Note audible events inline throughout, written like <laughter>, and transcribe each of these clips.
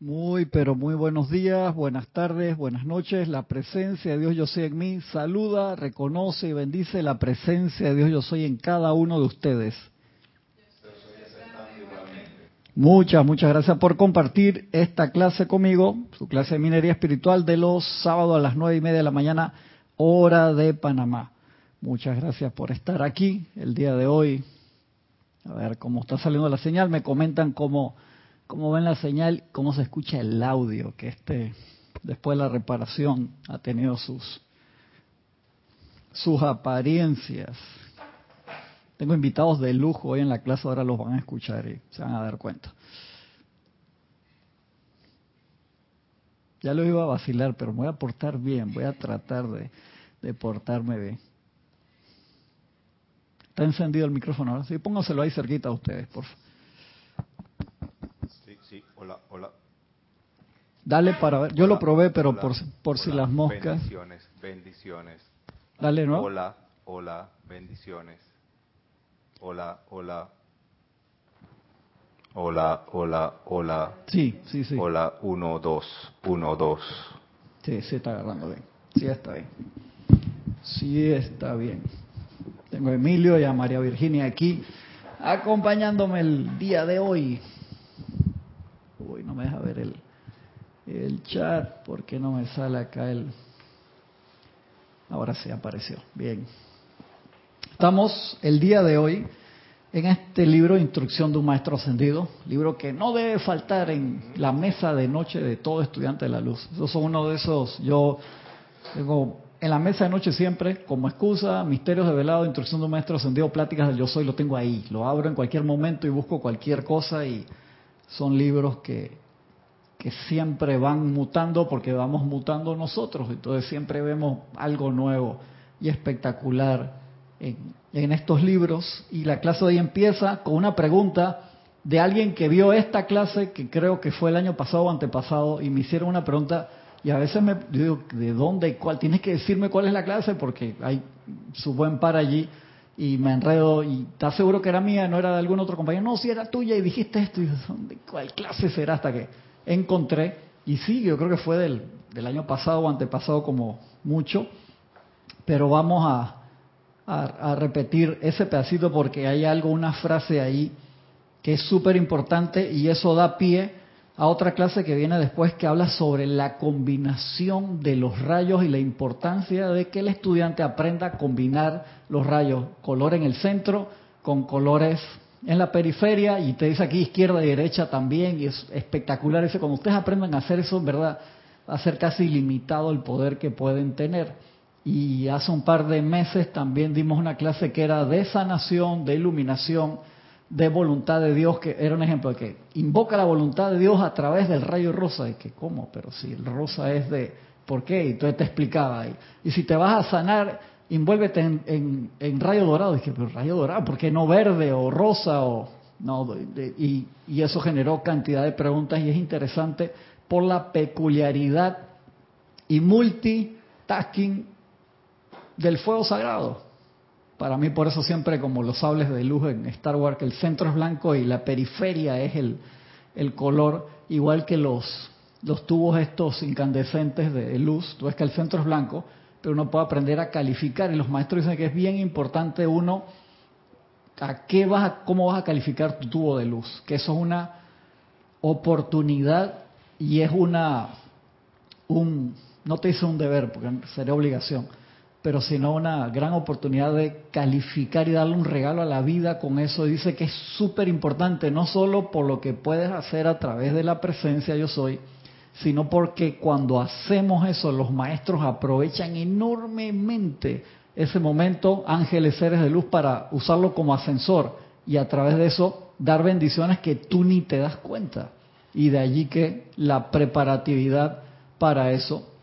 Muy, pero muy buenos días, buenas tardes, buenas noches. La presencia de Dios yo soy en mí saluda, reconoce y bendice la presencia de Dios yo soy en cada uno de ustedes. Muchas, muchas gracias por compartir esta clase conmigo, su clase de minería espiritual de los sábados a las nueve y media de la mañana, hora de Panamá. Muchas gracias por estar aquí el día de hoy. A ver cómo está saliendo la señal. Me comentan cómo cómo ven la señal, cómo se escucha el audio, que este, después de la reparación, ha tenido sus, sus apariencias. Tengo invitados de lujo hoy en la clase, ahora los van a escuchar y se van a dar cuenta. Ya lo iba a vacilar, pero me voy a portar bien, voy a tratar de, de portarme bien. Está encendido el micrófono ahora. Sí, póngaselo ahí cerquita a ustedes, por favor. Hola, hola. Dale para ver. Yo lo probé, pero por, por si las moscas. Bendiciones, bendiciones. Dale, ¿no? Hola, hola, bendiciones. Hola, hola. Hola, hola, hola. Sí, sí, sí. Hola, uno, dos, uno, dos. Sí, sí está agarrando bien. Sí está bien. Sí está bien. Tengo a Emilio y a María Virginia aquí acompañándome el día de hoy. Uy, no me deja ver el, el chat porque no me sale acá el... Ahora sí apareció. Bien. Estamos el día de hoy en este libro Instrucción de un Maestro Ascendido, libro que no debe faltar en la mesa de noche de todo estudiante de la luz. Eso son uno de esos, yo tengo en la mesa de noche siempre, como excusa, misterios de velado, instrucción de un maestro ascendido, pláticas del yo soy, lo tengo ahí. Lo abro en cualquier momento y busco cualquier cosa y son libros que, que siempre van mutando porque vamos mutando nosotros, entonces siempre vemos algo nuevo y espectacular en, en estos libros. Y la clase de hoy empieza con una pregunta de alguien que vio esta clase, que creo que fue el año pasado o antepasado, y me hicieron una pregunta, y a veces me digo, ¿de dónde cuál? Tienes que decirme cuál es la clase, porque hay su buen par allí, y me enredo y estás seguro que era mía, no era de algún otro compañero, no, si era tuya y dijiste esto, y ¿de cuál clase será? Hasta que encontré, y sí, yo creo que fue del, del año pasado o antepasado como mucho, pero vamos a, a, a repetir ese pedacito porque hay algo, una frase ahí que es súper importante y eso da pie a otra clase que viene después que habla sobre la combinación de los rayos y la importancia de que el estudiante aprenda a combinar los rayos, color en el centro con colores en la periferia y te dice aquí izquierda y derecha también y es espectacular eso. Cuando ustedes aprendan a hacer eso, en verdad, va a ser casi ilimitado el poder que pueden tener. Y hace un par de meses también dimos una clase que era de sanación, de iluminación, de voluntad de Dios, que era un ejemplo de que invoca la voluntad de Dios a través del rayo rosa. Y que, ¿cómo? Pero si el rosa es de, ¿por qué? Y entonces te explicaba ahí. Y si te vas a sanar, envuélvete en, rayo dorado. Dije, pero rayo dorado, ¿por qué no verde o rosa? o no y, y eso generó cantidad de preguntas y es interesante por la peculiaridad y multitasking del fuego sagrado. Para mí, por eso siempre como los sables de luz en Star Wars, que el centro es blanco y la periferia es el, el color, igual que los, los tubos estos incandescentes de luz. Tú ves que el centro es blanco, pero uno puede aprender a calificar. Y los maestros dicen que es bien importante uno a qué vas a, cómo vas a calificar tu tubo de luz, que eso es una oportunidad y es una un no te hice un deber porque sería obligación pero sino una gran oportunidad de calificar y darle un regalo a la vida con eso. Dice que es súper importante, no solo por lo que puedes hacer a través de la presencia yo soy, sino porque cuando hacemos eso los maestros aprovechan enormemente ese momento, ángeles, seres de luz, para usarlo como ascensor y a través de eso dar bendiciones que tú ni te das cuenta. Y de allí que la preparatividad para eso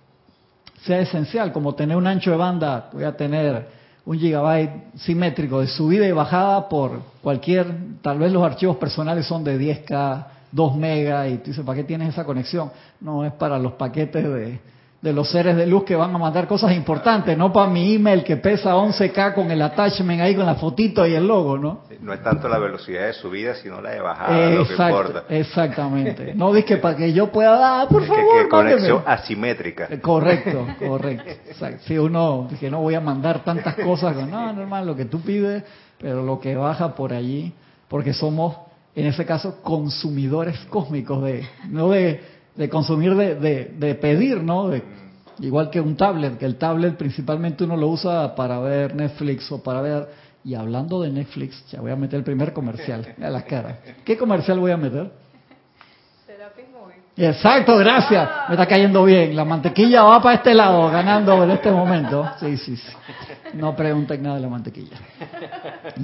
sea esencial, como tener un ancho de banda, voy a tener un gigabyte simétrico de subida y bajada por cualquier, tal vez los archivos personales son de 10K, 2 megas, y tú dices, ¿para qué tienes esa conexión? No, es para los paquetes de, de los seres de luz que van a mandar cosas importantes, no para mi email que pesa 11K con el attachment ahí con la fotito y el logo, ¿no? No es tanto la velocidad de subida, sino la de bajada, lo que importa. Exactamente. No que para que yo pueda dar, por favor. Que, que conexión asimétrica. Eh, correcto, correcto. Si uno, que no voy a mandar tantas cosas, no, normal, lo que tú pides, pero lo que baja por allí, porque somos, en ese caso, consumidores cósmicos de, no de de consumir, de, de, pedir, ¿no? igual que un tablet, que el tablet principalmente uno lo usa para ver Netflix o para ver... Y hablando de Netflix, ya voy a meter el primer comercial <laughs> a la cara. ¿Qué comercial voy a meter? Exacto, gracias. Me está cayendo bien. La mantequilla va para este lado, ganando en este momento. Sí, sí, sí. No pregunten nada de la mantequilla.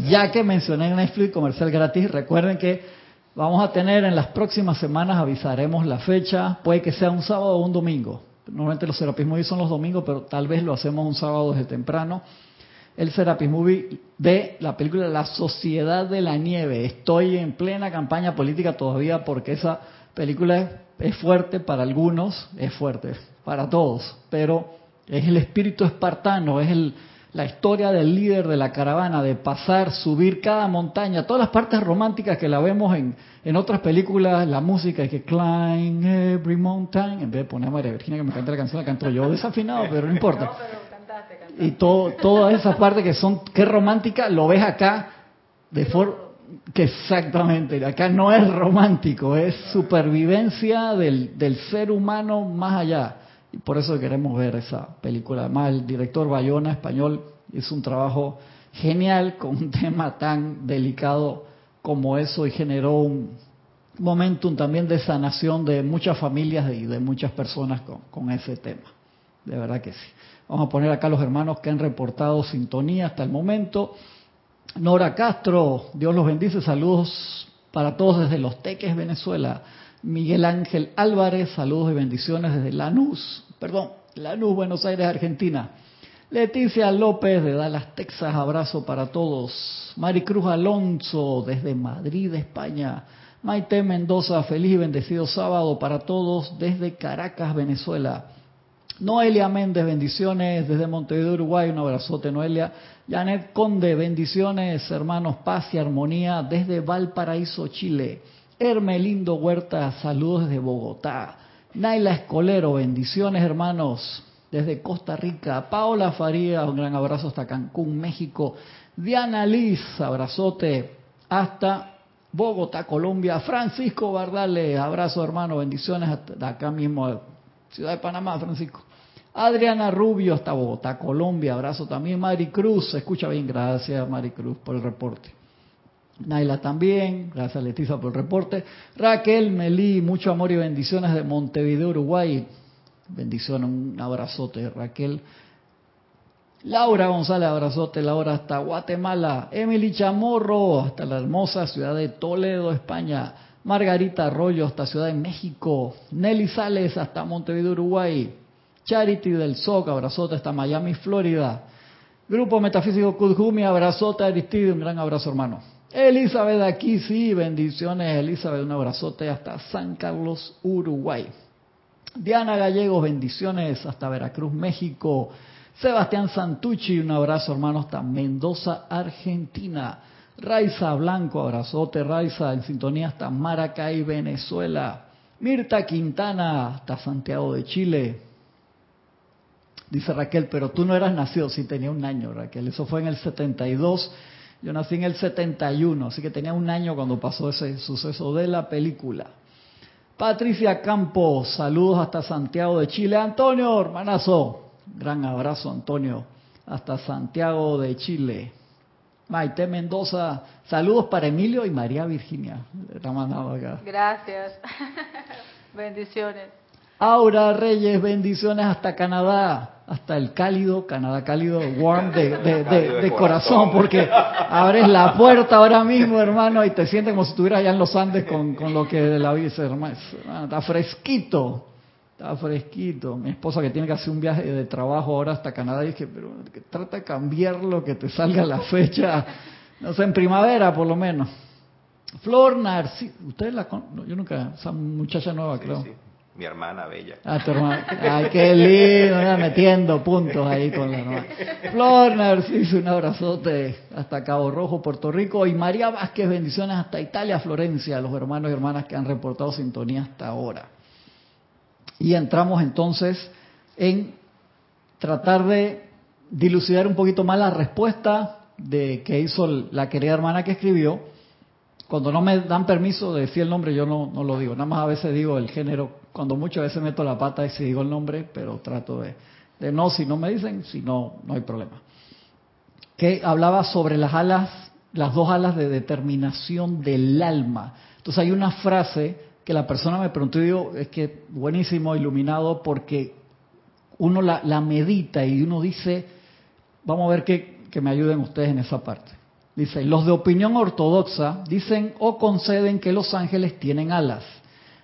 Ya que mencioné Netflix comercial gratis, recuerden que Vamos a tener en las próximas semanas, avisaremos la fecha, puede que sea un sábado o un domingo. Normalmente los Serapis Movie son los domingos, pero tal vez lo hacemos un sábado desde temprano. El Serapis Movie de la película La Sociedad de la Nieve. Estoy en plena campaña política todavía porque esa película es fuerte para algunos, es fuerte para todos, pero es el espíritu espartano, es el, la historia del líder de la caravana, de pasar, subir cada montaña, todas las partes románticas que la vemos en, en otras películas, la música, que climb every mountain, en vez de poner a María Virginia que me canta la canción, la canto yo desafinado, pero no importa. <laughs> Y todo, todas esas partes que son, qué romántica, lo ves acá de forma que exactamente, acá no es romántico, es supervivencia del, del ser humano más allá. Y por eso queremos ver esa película. Además, el director Bayona, español, hizo un trabajo genial con un <laughs> tema tan delicado como eso y generó un momentum también de sanación de muchas familias y de muchas personas con, con ese tema. De verdad que sí. Vamos a poner acá los hermanos que han reportado sintonía hasta el momento. Nora Castro, Dios los bendice, saludos para todos desde Los Teques, Venezuela. Miguel Ángel Álvarez, saludos y bendiciones desde Lanús, perdón, Lanús, Buenos Aires, Argentina. Leticia López de Dallas, Texas, abrazo para todos. Maricruz Alonso desde Madrid, España. Maite Mendoza, feliz y bendecido sábado para todos desde Caracas, Venezuela. Noelia Méndez, bendiciones desde Montevideo, Uruguay, un abrazote Noelia. Janet Conde, bendiciones hermanos, paz y armonía desde Valparaíso, Chile. Hermelindo Huerta, saludos desde Bogotá. Naila Escolero, bendiciones hermanos desde Costa Rica. Paola Faría, un gran abrazo hasta Cancún, México. Diana Liz, abrazote hasta Bogotá, Colombia. Francisco Bardales, abrazo hermano, bendiciones hasta acá mismo, Ciudad de Panamá, Francisco. Adriana Rubio hasta Bogotá, Colombia, abrazo también. Mari Cruz, escucha bien, gracias Mari Cruz por el reporte. Naila también, gracias Leticia por el reporte. Raquel Melí, mucho amor y bendiciones de Montevideo, Uruguay. Bendiciones, un abrazote Raquel. Laura González, abrazote, Laura hasta Guatemala. Emily Chamorro, hasta la hermosa ciudad de Toledo, España. Margarita Arroyo, hasta Ciudad de México. Nelly Sales, hasta Montevideo, Uruguay. Charity del SOC, abrazote hasta Miami, Florida. Grupo Metafísico Kudjumi, abrazote Aristide, un gran abrazo hermano. Elizabeth aquí, sí, bendiciones Elizabeth, un abrazote hasta San Carlos, Uruguay. Diana Gallegos, bendiciones hasta Veracruz, México. Sebastián Santucci, un abrazo hermano hasta Mendoza, Argentina. Raiza Blanco, abrazote Raiza, en sintonía hasta Maracay, Venezuela. Mirta Quintana, hasta Santiago de Chile. Dice Raquel, pero tú no eras nacido, sí tenía un año Raquel, eso fue en el 72 yo nací en el 71, así que tenía un año cuando pasó ese suceso de la película. Patricia Campos, saludos hasta Santiago de Chile. Antonio, hermanazo, gran abrazo Antonio, hasta Santiago de Chile. Maite Mendoza, saludos para Emilio y María Virginia. Gracias. <laughs> Bendiciones. Aura Reyes, bendiciones hasta Canadá, hasta el cálido, Canadá cálido, warm de, <laughs> corazón, porque abres la puerta ahora mismo, hermano, y te sientes como si estuvieras allá en los Andes con, lo que de la vida, hermano. Está fresquito, está fresquito. Mi esposa que tiene que hacer un viaje de trabajo ahora hasta Canadá, dije, pero trata de cambiarlo, que te salga la fecha, no sé, en primavera por lo menos. Flor Narciso, ustedes la yo nunca, esa muchacha nueva, creo. Mi hermana bella. Ah, tu hermana. Ay, qué lindo, metiendo puntos ahí con la hermana. Flor Narciso, un abrazote hasta Cabo Rojo, Puerto Rico. Y María Vázquez, bendiciones hasta Italia, Florencia, los hermanos y hermanas que han reportado sintonía hasta ahora. Y entramos entonces en tratar de dilucidar un poquito más la respuesta de que hizo la querida hermana que escribió. Cuando no me dan permiso de decir el nombre, yo no, no lo digo. Nada más a veces digo el género, cuando muchas veces meto la pata y si digo el nombre, pero trato de, no, si no me dicen, si no, no hay problema. Que hablaba sobre las alas, las dos alas de determinación del alma. Entonces hay una frase que la persona me preguntó y digo, es que buenísimo, iluminado, porque uno la, la medita y uno dice, vamos a ver que, que me ayuden ustedes en esa parte. Dice, los de opinión ortodoxa dicen o conceden que los ángeles tienen alas.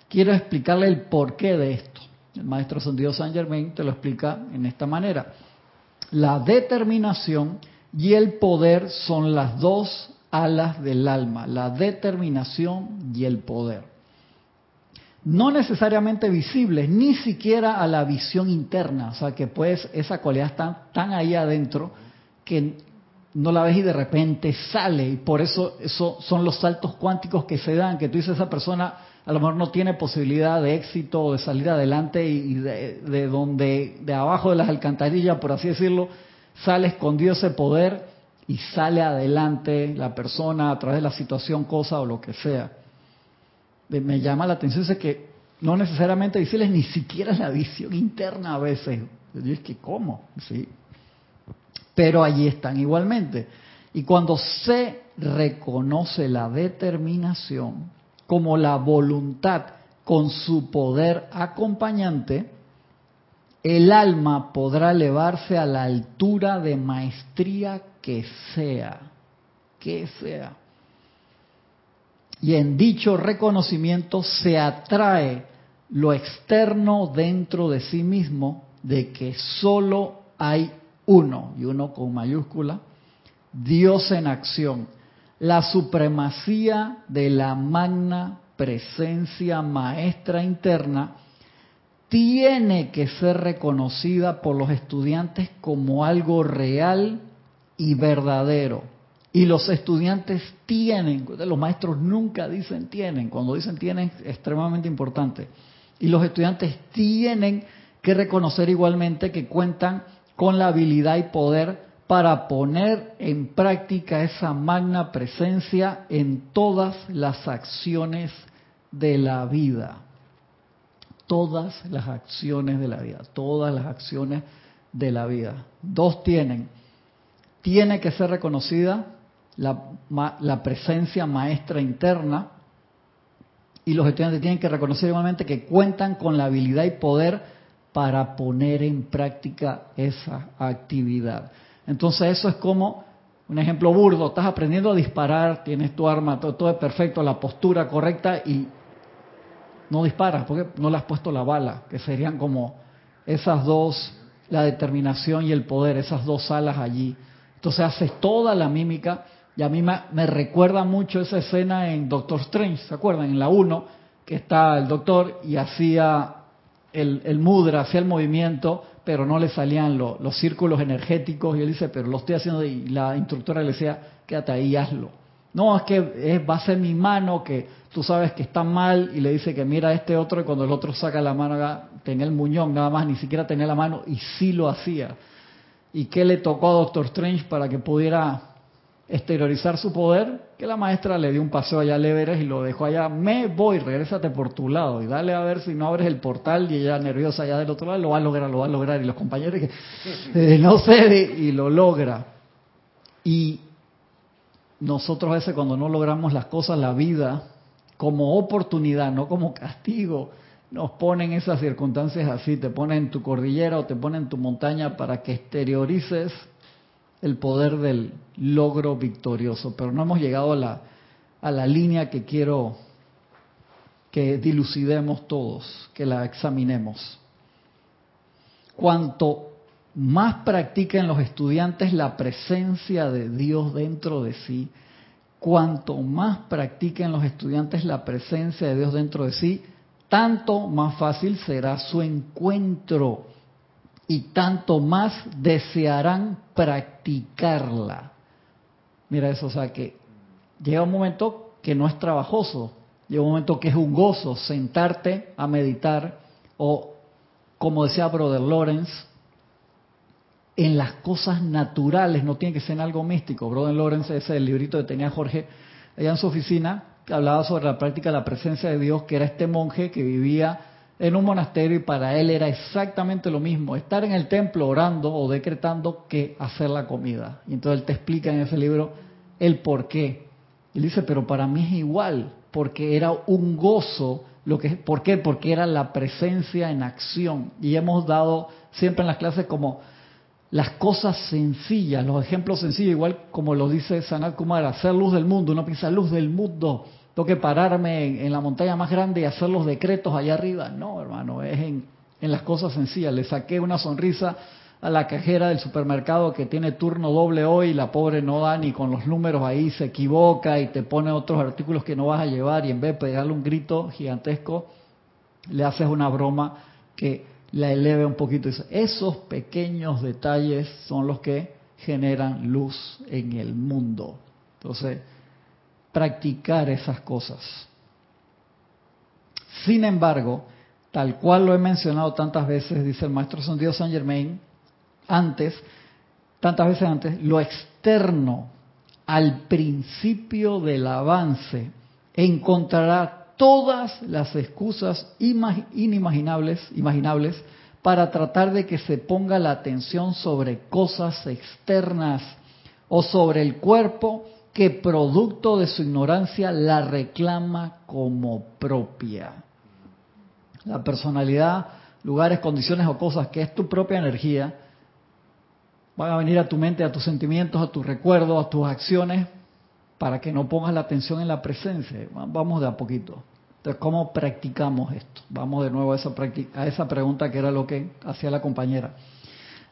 Quiero explicarle el porqué de esto. El maestro Santiago San Germain te lo explica en esta manera. La determinación y el poder son las dos alas del alma, la determinación y el poder. No necesariamente visibles, ni siquiera a la visión interna, o sea que pues esa cualidad está tan ahí adentro que no la ves y de repente sale. Y por eso, eso son los saltos cuánticos que se dan, que tú dices, esa persona a lo mejor no tiene posibilidad de éxito o de salir adelante y de, de donde, de abajo de las alcantarillas, por así decirlo, sale escondido ese poder y sale adelante la persona a través de la situación, cosa o lo que sea. Me llama la atención ese que no necesariamente decirles ni siquiera la visión interna a veces. Yo es que, ¿cómo? Sí, pero allí están igualmente. Y cuando se reconoce la determinación como la voluntad con su poder acompañante, el alma podrá elevarse a la altura de maestría que sea, que sea. Y en dicho reconocimiento se atrae lo externo dentro de sí mismo de que solo hay uno, y uno con mayúscula, Dios en acción, la supremacía de la magna presencia maestra interna tiene que ser reconocida por los estudiantes como algo real y verdadero. Y los estudiantes tienen, los maestros nunca dicen tienen, cuando dicen tienen es extremadamente importante. Y los estudiantes tienen que reconocer igualmente que cuentan con la habilidad y poder para poner en práctica esa magna presencia en todas las acciones de la vida. Todas las acciones de la vida, todas las acciones de la vida. Dos tienen. Tiene que ser reconocida la, presencia maestra interna y los estudiantes tienen que reconocer igualmente que cuentan con la habilidad y poder para poner en práctica esa actividad. Entonces eso es como un ejemplo burdo, estás aprendiendo a disparar, tienes tu arma, todo, es perfecto, la postura correcta y no disparas porque no le has puesto la bala, que serían como esas dos, la determinación y el poder, esas dos alas allí. Entonces haces toda la mímica y a mí me, me recuerda mucho esa escena en Doctor Strange, ¿se acuerdan? En la 1, que está el doctor y hacía el, mudra, hacía el movimiento, pero no le salían los círculos energéticos y él dice, pero lo estoy haciendo y la instructora le decía, quédate ahí, hazlo. No, es que va a ser mi mano que tú sabes que está mal y le dice que mira a este otro y cuando el otro saca la mano tenía el muñón nada más, ni siquiera tenía la mano y sí lo hacía. ¿Y qué le tocó a Doctor Strange para que pudiera exteriorizar su poder, que la maestra le dio un paseo allá al Everest y lo dejó allá, me voy, regrésate por tu lado y dale a ver si no abres el portal y ella nerviosa allá del otro lado, lo va a lograr, lo va a lograr. Y los compañeros que <laughs> eh, no sé, y lo logra. Y nosotros a veces cuando no logramos las cosas, la vida, como oportunidad, no como castigo, nos ponen esas circunstancias así, te ponen en tu cordillera o te ponen en tu montaña para que exteriorices el poder del logro victorioso, pero no hemos llegado a la, a la línea que quiero que dilucidemos todos, que la examinemos. Cuanto más practiquen los estudiantes la presencia de Dios dentro de sí, cuanto más practiquen los estudiantes la presencia de Dios dentro de sí, tanto más fácil será su encuentro y tanto más desearán practicarla. Mira eso, o sea que llega un momento que no es trabajoso, llega un momento que es un gozo sentarte a meditar o, como decía Brother Lawrence, en las cosas naturales, no tiene que ser algo místico. Brother Lawrence, ese es el librito que tenía Jorge allá en su oficina, que hablaba sobre la práctica de la presencia de Dios, que era este monje que vivía en un monasterio y para él era exactamente lo mismo, estar en el templo orando o decretando que hacer la comida. Y entonces él te explica en ese libro el por qué. Él dice, pero para mí es igual, porque era un gozo. Lo que, ¿Por qué? Porque era la presencia en acción. Y hemos dado siempre en las clases como las cosas sencillas, los ejemplos sencillos, igual como lo dice Sanat Kumar, hacer luz del mundo. Uno piensa luz del mundo, tengo que pararme en, la montaña más grande y hacer los decretos allá arriba. No, hermano, es en, en las cosas sencillas. Le saqué una sonrisa a la cajera del supermercado que tiene turno doble hoy, la pobre no da ni con los números ahí, se equivoca y te pone otros artículos que no vas a llevar y en vez de pegarle un grito gigantesco, le haces una broma que la eleve un poquito. Esos pequeños detalles son los que generan luz en el mundo. Entonces, practicar esas cosas. Sin embargo, tal cual lo he mencionado tantas veces, dice el maestro Santiago Saint Germain, antes, tantas veces antes, lo externo al principio del avance encontrará todas las excusas inimaginables, imaginables para tratar de que se ponga la atención sobre cosas externas o sobre el cuerpo que producto de su ignorancia la reclama como propia. La personalidad, lugares, condiciones o cosas que es tu propia energía, van a venir a tu mente, a tus sentimientos, a tus recuerdos, a tus acciones, para que no pongas la atención en la presencia. Vamos de a poquito. Entonces, ¿cómo practicamos esto? Vamos de nuevo a esa, pregunta que era lo que hacía la compañera.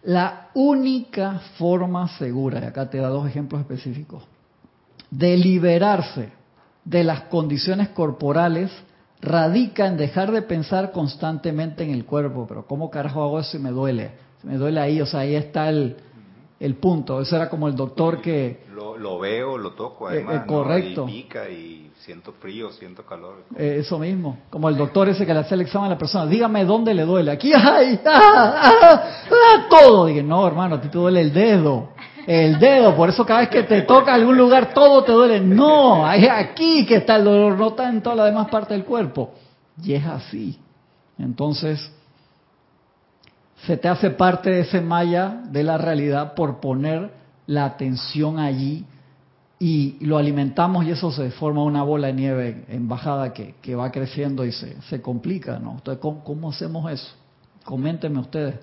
La única forma segura, y acá te da dos ejemplos específicos, de liberarse de las condiciones corporales radica en dejar de pensar constantemente en el cuerpo. Pero ¿cómo carajo hago eso si me duele? me duele ahí, o sea, ahí está el, el punto. Eso era como el doctor que... Lo, veo, lo toco, eh, además. Eh, correcto. Y pica y siento frío, siento calor. Eh, eso mismo. Como el doctor ese que le hace el examen a la persona. Dígame dónde le duele. Aquí, ¡ay! <laughs> ¡Ah! ¡Ah! ¡Ah! Todo. Dije, no, hermano, a ti te duele el dedo. El dedo. Por eso cada vez que te toca algún lugar, todo te duele. No, es aquí que está el dolor, no está en toda la demás parte del cuerpo. Y es así. Entonces, se te hace parte de ese malla de la realidad por poner la atención allí y lo alimentamos y eso se forma una bola de nieve en bajada que, va creciendo y se, se complica, ¿no? Entonces, ¿cómo, hacemos eso? Coméntenme ustedes.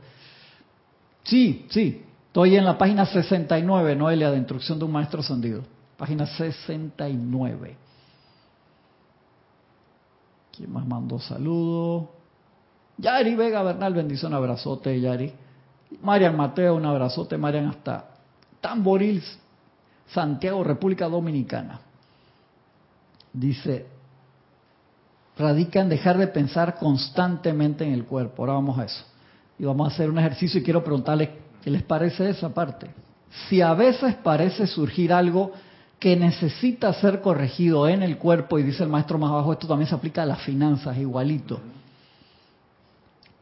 Sí, sí, estoy en la página 69, Noelia, de Instrucción de un Maestro Ascendido. Página 69. ¿Quién más mandó saludos? Yari Vega Bernal, bendición, abrazote, Yari. Marian Mateo, un abrazote, Marian, hasta Tamboril, Santiago, República Dominicana. Dice, radica en dejar de pensar constantemente en el cuerpo. Ahora vamos a eso. Y vamos a hacer un ejercicio y quiero preguntarles qué les parece esa parte. Si a veces parece surgir algo que necesita ser corregido en el cuerpo, y dice el maestro más abajo, esto también se aplica a las finanzas, igualito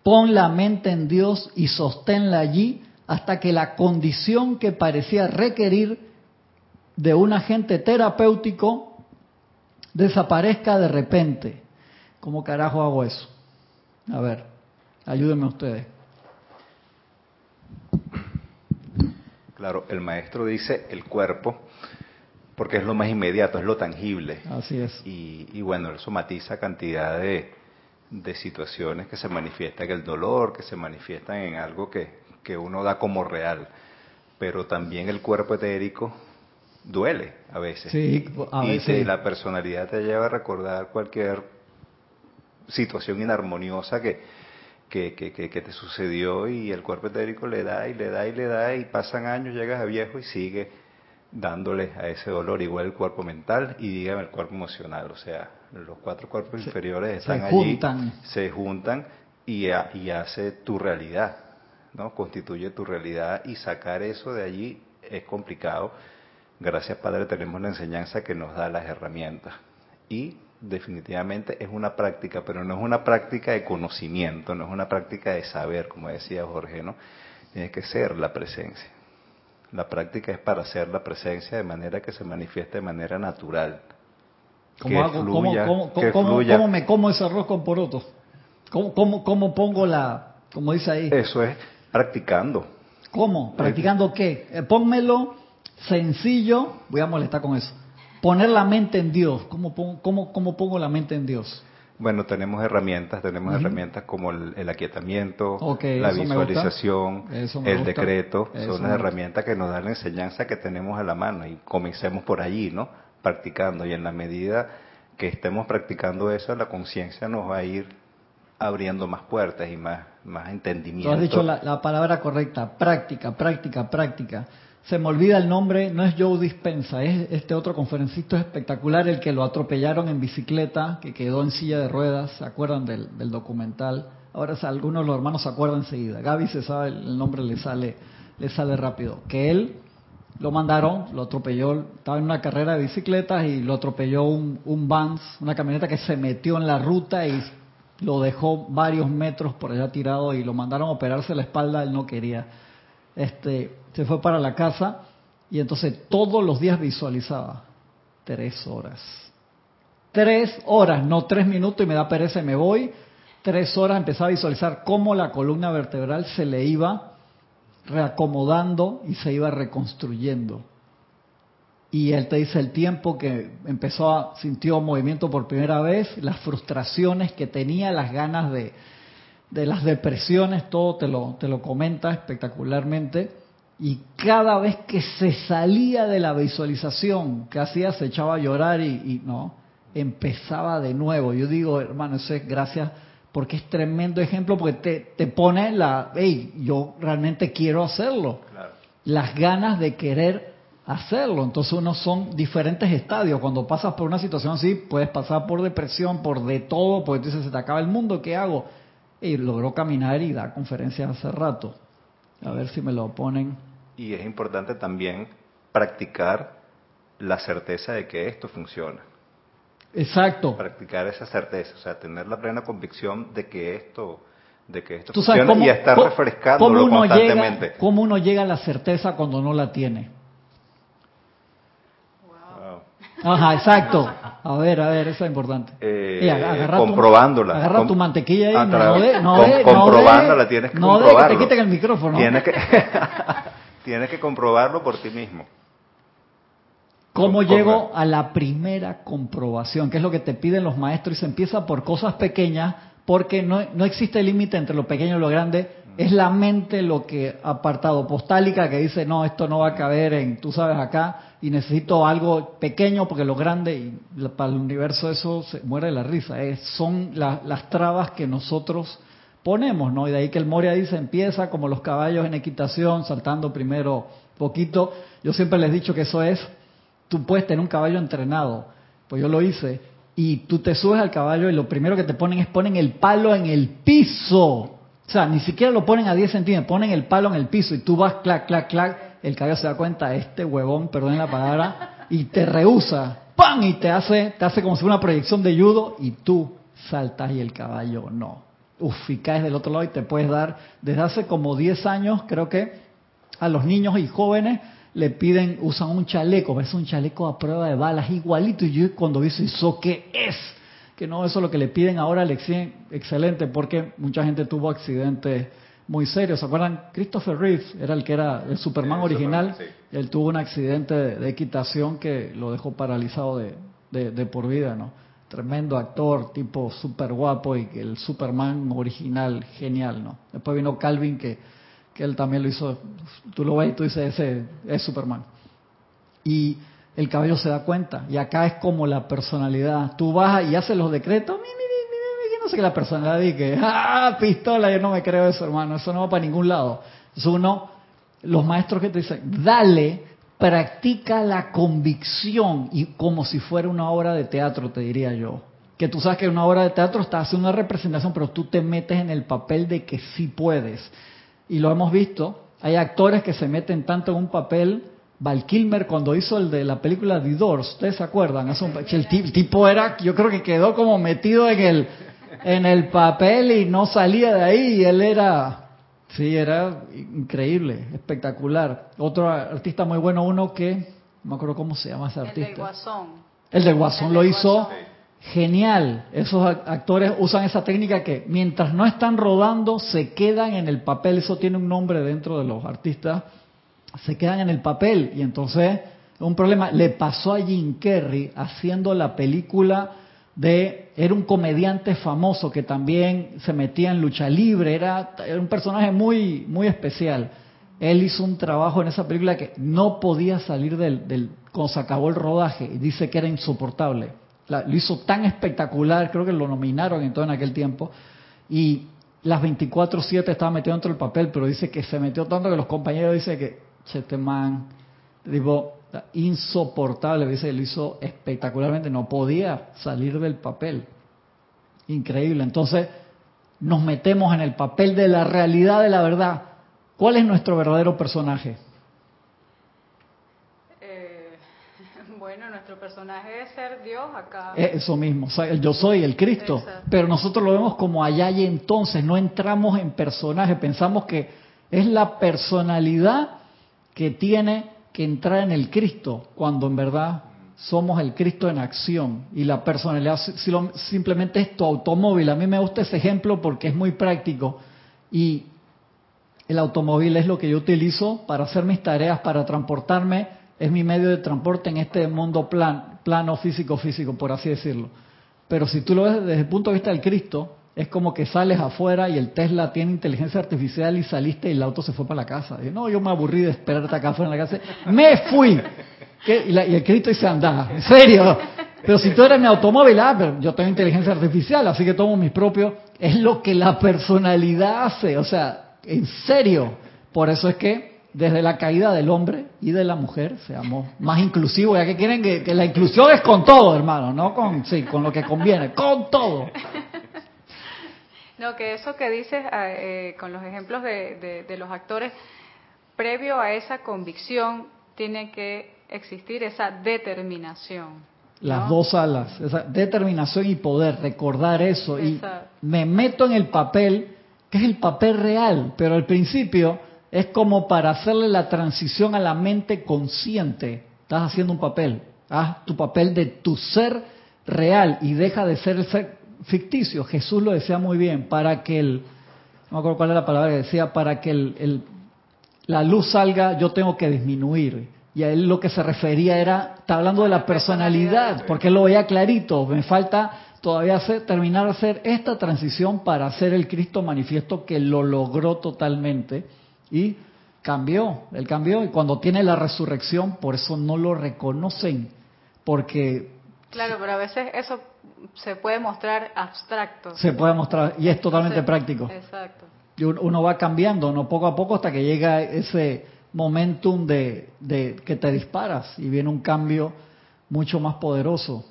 Pon la mente en Dios y sosténla allí hasta que la condición que parecía requerir de un agente terapéutico desaparezca de repente. ¿Cómo carajo hago eso? A ver, ayúdenme ustedes. Claro, el maestro dice el cuerpo, porque es lo más inmediato, es lo tangible. Así es. Y, y bueno, eso matiza cantidad de, de situaciones que se manifiestan en el dolor, que se manifiestan en algo que, que uno da como real. Pero también el cuerpo etérico duele a veces. Sí, a y la personalidad te lleva a recordar cualquier situación inarmoniosa que, que, que, que, te sucedió y el cuerpo etérico le da y le da y le da y pasan años, llegas a viejo y sigue dándole a ese dolor igual el cuerpo mental y dígame el cuerpo emocional. O sea, los cuatro cuerpos inferiores están allí, se juntan y, y hace tu realidad, ¿no? Constituye tu realidad y sacar eso de allí es complicado. Gracias Padre tenemos la enseñanza que nos da las herramientas. Y definitivamente es una práctica, pero no es una práctica de conocimiento, no es una práctica de saber, como decía Jorge, ¿no? Tiene que ser la presencia. La práctica es para hacer la presencia de manera que se manifieste de manera natural. ¿Cómo, hago, ¿cómo, me como ese arroz con porotos? ¿Cómo, cómo, cómo pongo la, como dice ahí? Eso es practicando. ¿Cómo? ¿Practicando qué? Eh, pónmelo sencillo, voy a molestar con eso. Poner la mente en Dios. ¿Cómo, cómo, cómo pongo la mente en Dios? Bueno, tenemos herramientas, tenemos herramientas como el, aquietamiento, la visualización, el decreto, son las herramientas que nos dan la enseñanza que tenemos a la mano y comencemos por allí, ¿no? Practicando y en la medida que estemos practicando eso, la conciencia nos va a ir abriendo más puertas y más, más entendimiento. Tú has dicho la, la palabra correcta, práctica, práctica, práctica se me olvida el nombre, no es Joe Dispensa, es este otro conferencista espectacular, el que lo atropellaron en bicicleta, que quedó en silla de ruedas, ¿se acuerdan del, documental? Ahora algunos de los hermanos se acuerdan enseguida. Gaby se sabe, el nombre le sale, le sale rápido. Que él lo mandaron, lo atropelló, estaba en una carrera de bicicletas y lo atropelló un, un Vans, una camioneta que se metió en la ruta y lo dejó varios metros por allá tirado y lo mandaron a operarse la espalda, él no quería. Este, se fue para la casa y entonces todos los días visualizaba tres horas. Tres horas, no tres minutos y me da pereza y me voy. Tres horas empezaba a visualizar cómo la columna vertebral se le iba reacomodando y se iba reconstruyendo. Y él te dice el tiempo que empezó a, sintió movimiento por primera vez, las frustraciones que tenía, las ganas de, de las depresiones, todo te lo, te lo comenta espectacularmente y cada vez que se salía de la visualización que hacía se echaba a llorar y, no, empezaba de nuevo. Yo digo, hermano, eso es gracias porque es tremendo ejemplo porque te, te pone la, hey, yo realmente quiero hacerlo. Las ganas de querer hacerlo. Entonces uno son diferentes estadios. Cuando pasas por una situación así, puedes pasar por depresión, por de todo, porque tú dices, se te acaba el mundo, ¿qué hago? Y logró caminar y dar conferencias hace rato. A ver si me lo ponen y es importante también practicar la certeza de que esto funciona. Exacto. Practicar esa certeza, o sea, tener la plena convicción de que esto, de que esto funciona y estar refrescándolo ¿cómo constantemente. ¿Cómo uno llega a la certeza cuando no la tiene? Wow. Ajá, exacto. A ver, a ver, eso es importante. Eh, comprobándola. agarra tu mantequilla y no de, no de, comprobándola, tienes que no comprobarlo. que te quiten el micrófono. Tienes que <laughs> Tienes que comprobarlo por ti mismo. ¿Cómo llego a la primera comprobación? ¿Qué es lo que te piden los maestros? Y se empieza por cosas pequeñas, porque no, no existe límite entre lo pequeño y lo grande. Es la mente lo que apartado postálica que dice, no, esto no va a caber en, tú sabes, acá, y necesito algo pequeño porque lo grande, y para el universo eso se muere la risa. Es, son las trabas que nosotros ponemos, ¿no? Y de ahí que el Moria dice, empieza como los caballos en equitación, saltando primero poquito. Yo siempre les he dicho que eso es, tú puedes tener un caballo entrenado, pues yo lo hice, y tú te subes al caballo y lo primero que te ponen es ponen el palo en el piso. O sea, ni siquiera lo ponen a 10 centímetros, ponen el palo en el piso y tú vas clac, clac, clac, el caballo se da cuenta, este huevón, perdón la palabra, y te rehúsa, ¡pam! Y te hace, te hace como si fuera una proyección de judo y tú saltas y el caballo no uf, y caes del otro lado y te puedes dar, desde hace como 10 años creo que a los niños y jóvenes le piden, usan un chaleco, ves un chaleco a prueba de balas igualito y yo cuando vi eso, ¿eso qué es? Que no, eso es lo que le piden ahora al excelente porque mucha gente tuvo accidentes muy serios. ¿Se acuerdan? Christopher Reeve era el que era el Superman original. Él tuvo un accidente de, equitación que lo dejó paralizado de, de por vida, ¿no? Tremendo actor, tipo super guapo y que el Superman original, genial, ¿no? Después vino Calvin que, que él también lo hizo, tú lo ves y tú dices, ese es Superman. Y el cabello se da cuenta, y acá es como la personalidad, tú vas y haces los decretos, no sé qué la personalidad dice, ah, pistola, yo no me creo eso, hermano, eso no va para ningún lado. Es uno, los maestros que te dicen, dale, practica la convicción y como si fuera una obra de teatro, te diría yo. Que tú sabes que una obra de teatro estás haciendo una representación, pero tú te metes en el papel de que sí puedes. Y lo hemos visto, hay actores que se meten tanto en un papel Val Kilmer cuando hizo el de la película The ¿ustedes se acuerdan? el, tipo era, yo creo que quedó como metido en el, en el papel y no salía de ahí y él era, sí, era increíble, espectacular. Otro artista muy bueno, uno que, no me acuerdo cómo se llama ese artista. El del Guasón. El del Guasón lo hizo genial. Esos actores usan esa técnica que mientras no están rodando se quedan en el papel, eso tiene un nombre dentro de los artistas se quedan en el papel y entonces un problema. Le pasó a Jim Carrey haciendo la película de era un comediante famoso que también se metía en lucha libre, era, un personaje muy muy especial. Él hizo un trabajo en esa película que no podía salir del, del cuando se acabó el rodaje y dice que era insoportable. lo hizo tan espectacular, creo que lo nominaron en todo en aquel tiempo y las 24/7 estaba metido dentro del papel, pero dice que se metió tanto que los compañeros dicen que este man, insoportable, dice, lo hizo espectacularmente, no podía salir del papel. Increíble. Entonces, nos metemos en el papel de la realidad de la verdad. ¿Cuál es nuestro verdadero personaje? Eh, <laughs> bueno, nuestro personaje es ser Dios acá. Eso mismo, yo soy el Cristo, pero nosotros lo vemos como allá y entonces, no entramos en personaje, pensamos que es la personalidad que tiene que entrar en el Cristo, cuando en verdad somos el Cristo en acción y la personalidad simplemente es tu automóvil. A mí me gusta ese ejemplo porque es muy práctico y el automóvil es lo que yo utilizo para hacer mis tareas, para transportarme, es mi medio de transporte en este mundo plan, plano físico físico, por así decirlo. Pero si tú lo ves desde el punto de vista del Cristo, es como que sales afuera y el Tesla tiene inteligencia artificial y saliste y el auto se fue para la casa. Y, no, yo me aburrí de esperarte acá afuera en la casa. Me fui. Y, el Cristo dice, anda, en serio. Pero si tú eres mi automóvil, ah, pero yo tengo inteligencia artificial, así que tomo mis propios. Es lo que la personalidad hace. O sea, en serio. Por eso es que desde la caída del hombre y de la mujer seamos más inclusivos, ya que quieren que, que la inclusión es con todo, hermano, no con, sí, con lo que conviene, con todo. No, que eso que dices ah, eh, con los ejemplos de, los actores, previo a esa convicción tiene que existir esa determinación. Las dos alas, esa determinación y poder, recordar eso. Y me meto en el papel, que es el papel real, pero al principio es como para hacerle la transición a la mente consciente. Estás haciendo un papel, haz tu papel de tu ser real y deja de ser el ser ficticio. Jesús lo decía muy bien, para que el, no me acuerdo cuál es la palabra que decía, para que el, la luz salga yo tengo que disminuir. Y a él lo que se refería era, está hablando de la personalidad, porque él lo veía clarito, me falta todavía hacer, terminar de hacer esta transición para hacer el Cristo manifiesto que lo logró totalmente y cambió, él cambió y cuando tiene la resurrección, por eso no lo reconocen, porque... Claro, pero a veces eso se puede mostrar abstracto. Se puede mostrar, y es totalmente práctico. Exacto. Y uno va cambiando, ¿no? Poco a poco hasta que llega ese momentum de, de que te disparas y viene un cambio mucho más poderoso.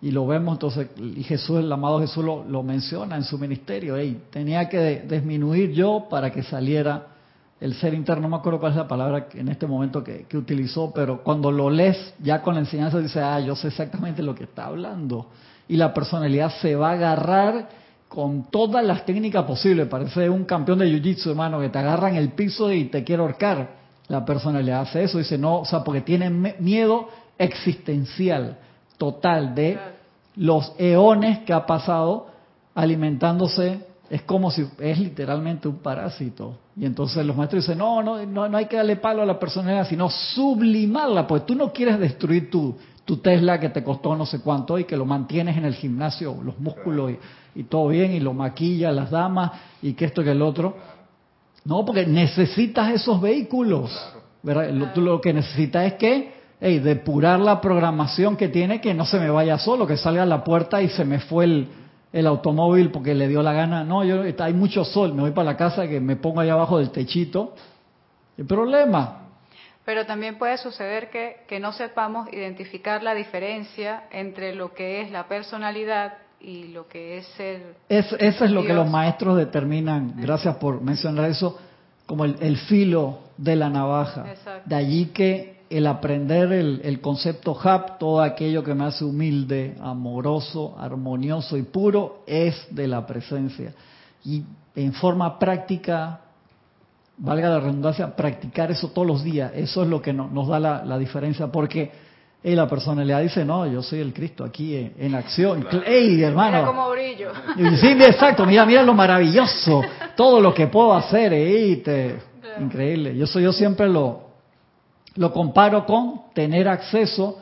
Y lo vemos entonces, y Jesús, el amado Jesús lo, lo menciona en su ministerio, hey, tenía que disminuir yo para que saliera el ser interno, no me acuerdo cuál es la palabra en este momento que, utilizó, pero cuando lo lees ya con la enseñanza dice, ah, yo sé exactamente lo que está hablando. Y la personalidad se va a agarrar con todas las técnicas posibles. Parece un campeón de jiu-jitsu, hermano, que te agarra en el piso y te quiere ahorcar. La personalidad hace eso, dice, no, o sea, porque tiene miedo existencial, total, de los eones que ha pasado alimentándose es como si es literalmente un parásito. Y entonces los maestros dicen, no, no, no, hay que darle palo a la personalidad, sino sublimarla, pues tú no quieres destruir tu, tu Tesla que te costó no sé cuánto y que lo mantienes en el gimnasio, los músculos y, todo bien, y lo maquilla las damas y que esto y que el otro. No, porque necesitas esos vehículos. Lo, tú lo que necesitas es que hey, depurar la programación que tiene, que no se me vaya solo, que salga a la puerta y se me fue el, el automóvil porque le dio la gana. No, yo hay mucho sol, me voy para la casa que me pongo ahí abajo del techito. El problema. Pero también puede suceder que, que no sepamos identificar la diferencia entre lo que es la personalidad y lo que es ser. eso es lo que los maestros determinan, gracias por mencionar eso, como el, filo de la navaja. De allí que el aprender el, el concepto HAP, todo aquello que me hace humilde, amoroso, armonioso y puro, es de la presencia. Y en forma práctica, valga la redundancia, practicar eso todos los días, eso es lo que nos da la, diferencia, porque la personalidad dice, no, yo soy el Cristo aquí en, acción. ¡Ey, hermano! Mira cómo brillo. Sí, exacto, mira, mira lo maravilloso, todo lo que puedo hacer, increíble. Yo soy yo siempre lo, lo comparo con tener acceso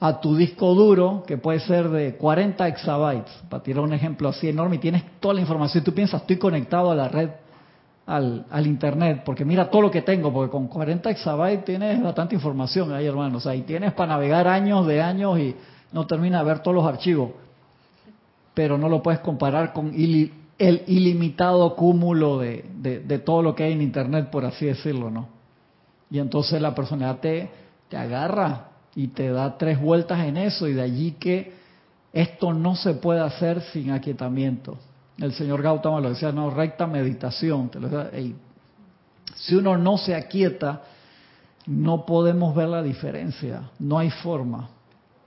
a tu disco duro, que puede ser de 40 exabytes, para tirar un ejemplo así enorme, y tienes toda la información. Y tú piensas, estoy conectado a la red, al, al, Internet, porque mira todo lo que tengo, porque con 40 exabytes tienes bastante información ahí, hermano. O sea, y tienes para navegar años de años y no termina de ver todos los archivos. Pero no lo puedes comparar con el ilimitado cúmulo de, de todo lo que hay en Internet, por así decirlo, ¿no? Y entonces la personalidad te, te agarra y te da tres vueltas en eso y de allí que esto no se puede hacer sin aquietamiento. El señor Gautama lo decía, no, recta meditación. Te lo si uno no se aquieta, no podemos ver la diferencia, no hay forma.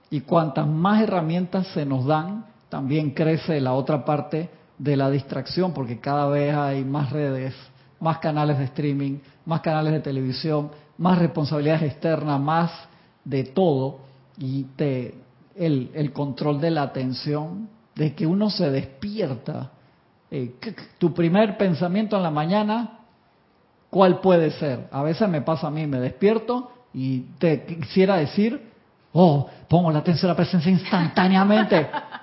Y cuantas más herramientas se nos dan, también crece la otra parte de la distracción, porque cada vez hay más redes, más canales de streaming, más canales de televisión, más responsabilidades externas, más de todo, y te, el, control de la atención, de que uno se despierta. Eh, tu primer pensamiento en la mañana, ¿cuál puede ser? A veces me pasa a mí, me despierto y te quisiera decir, oh, pongo la atención a la presencia instantáneamente. <laughs>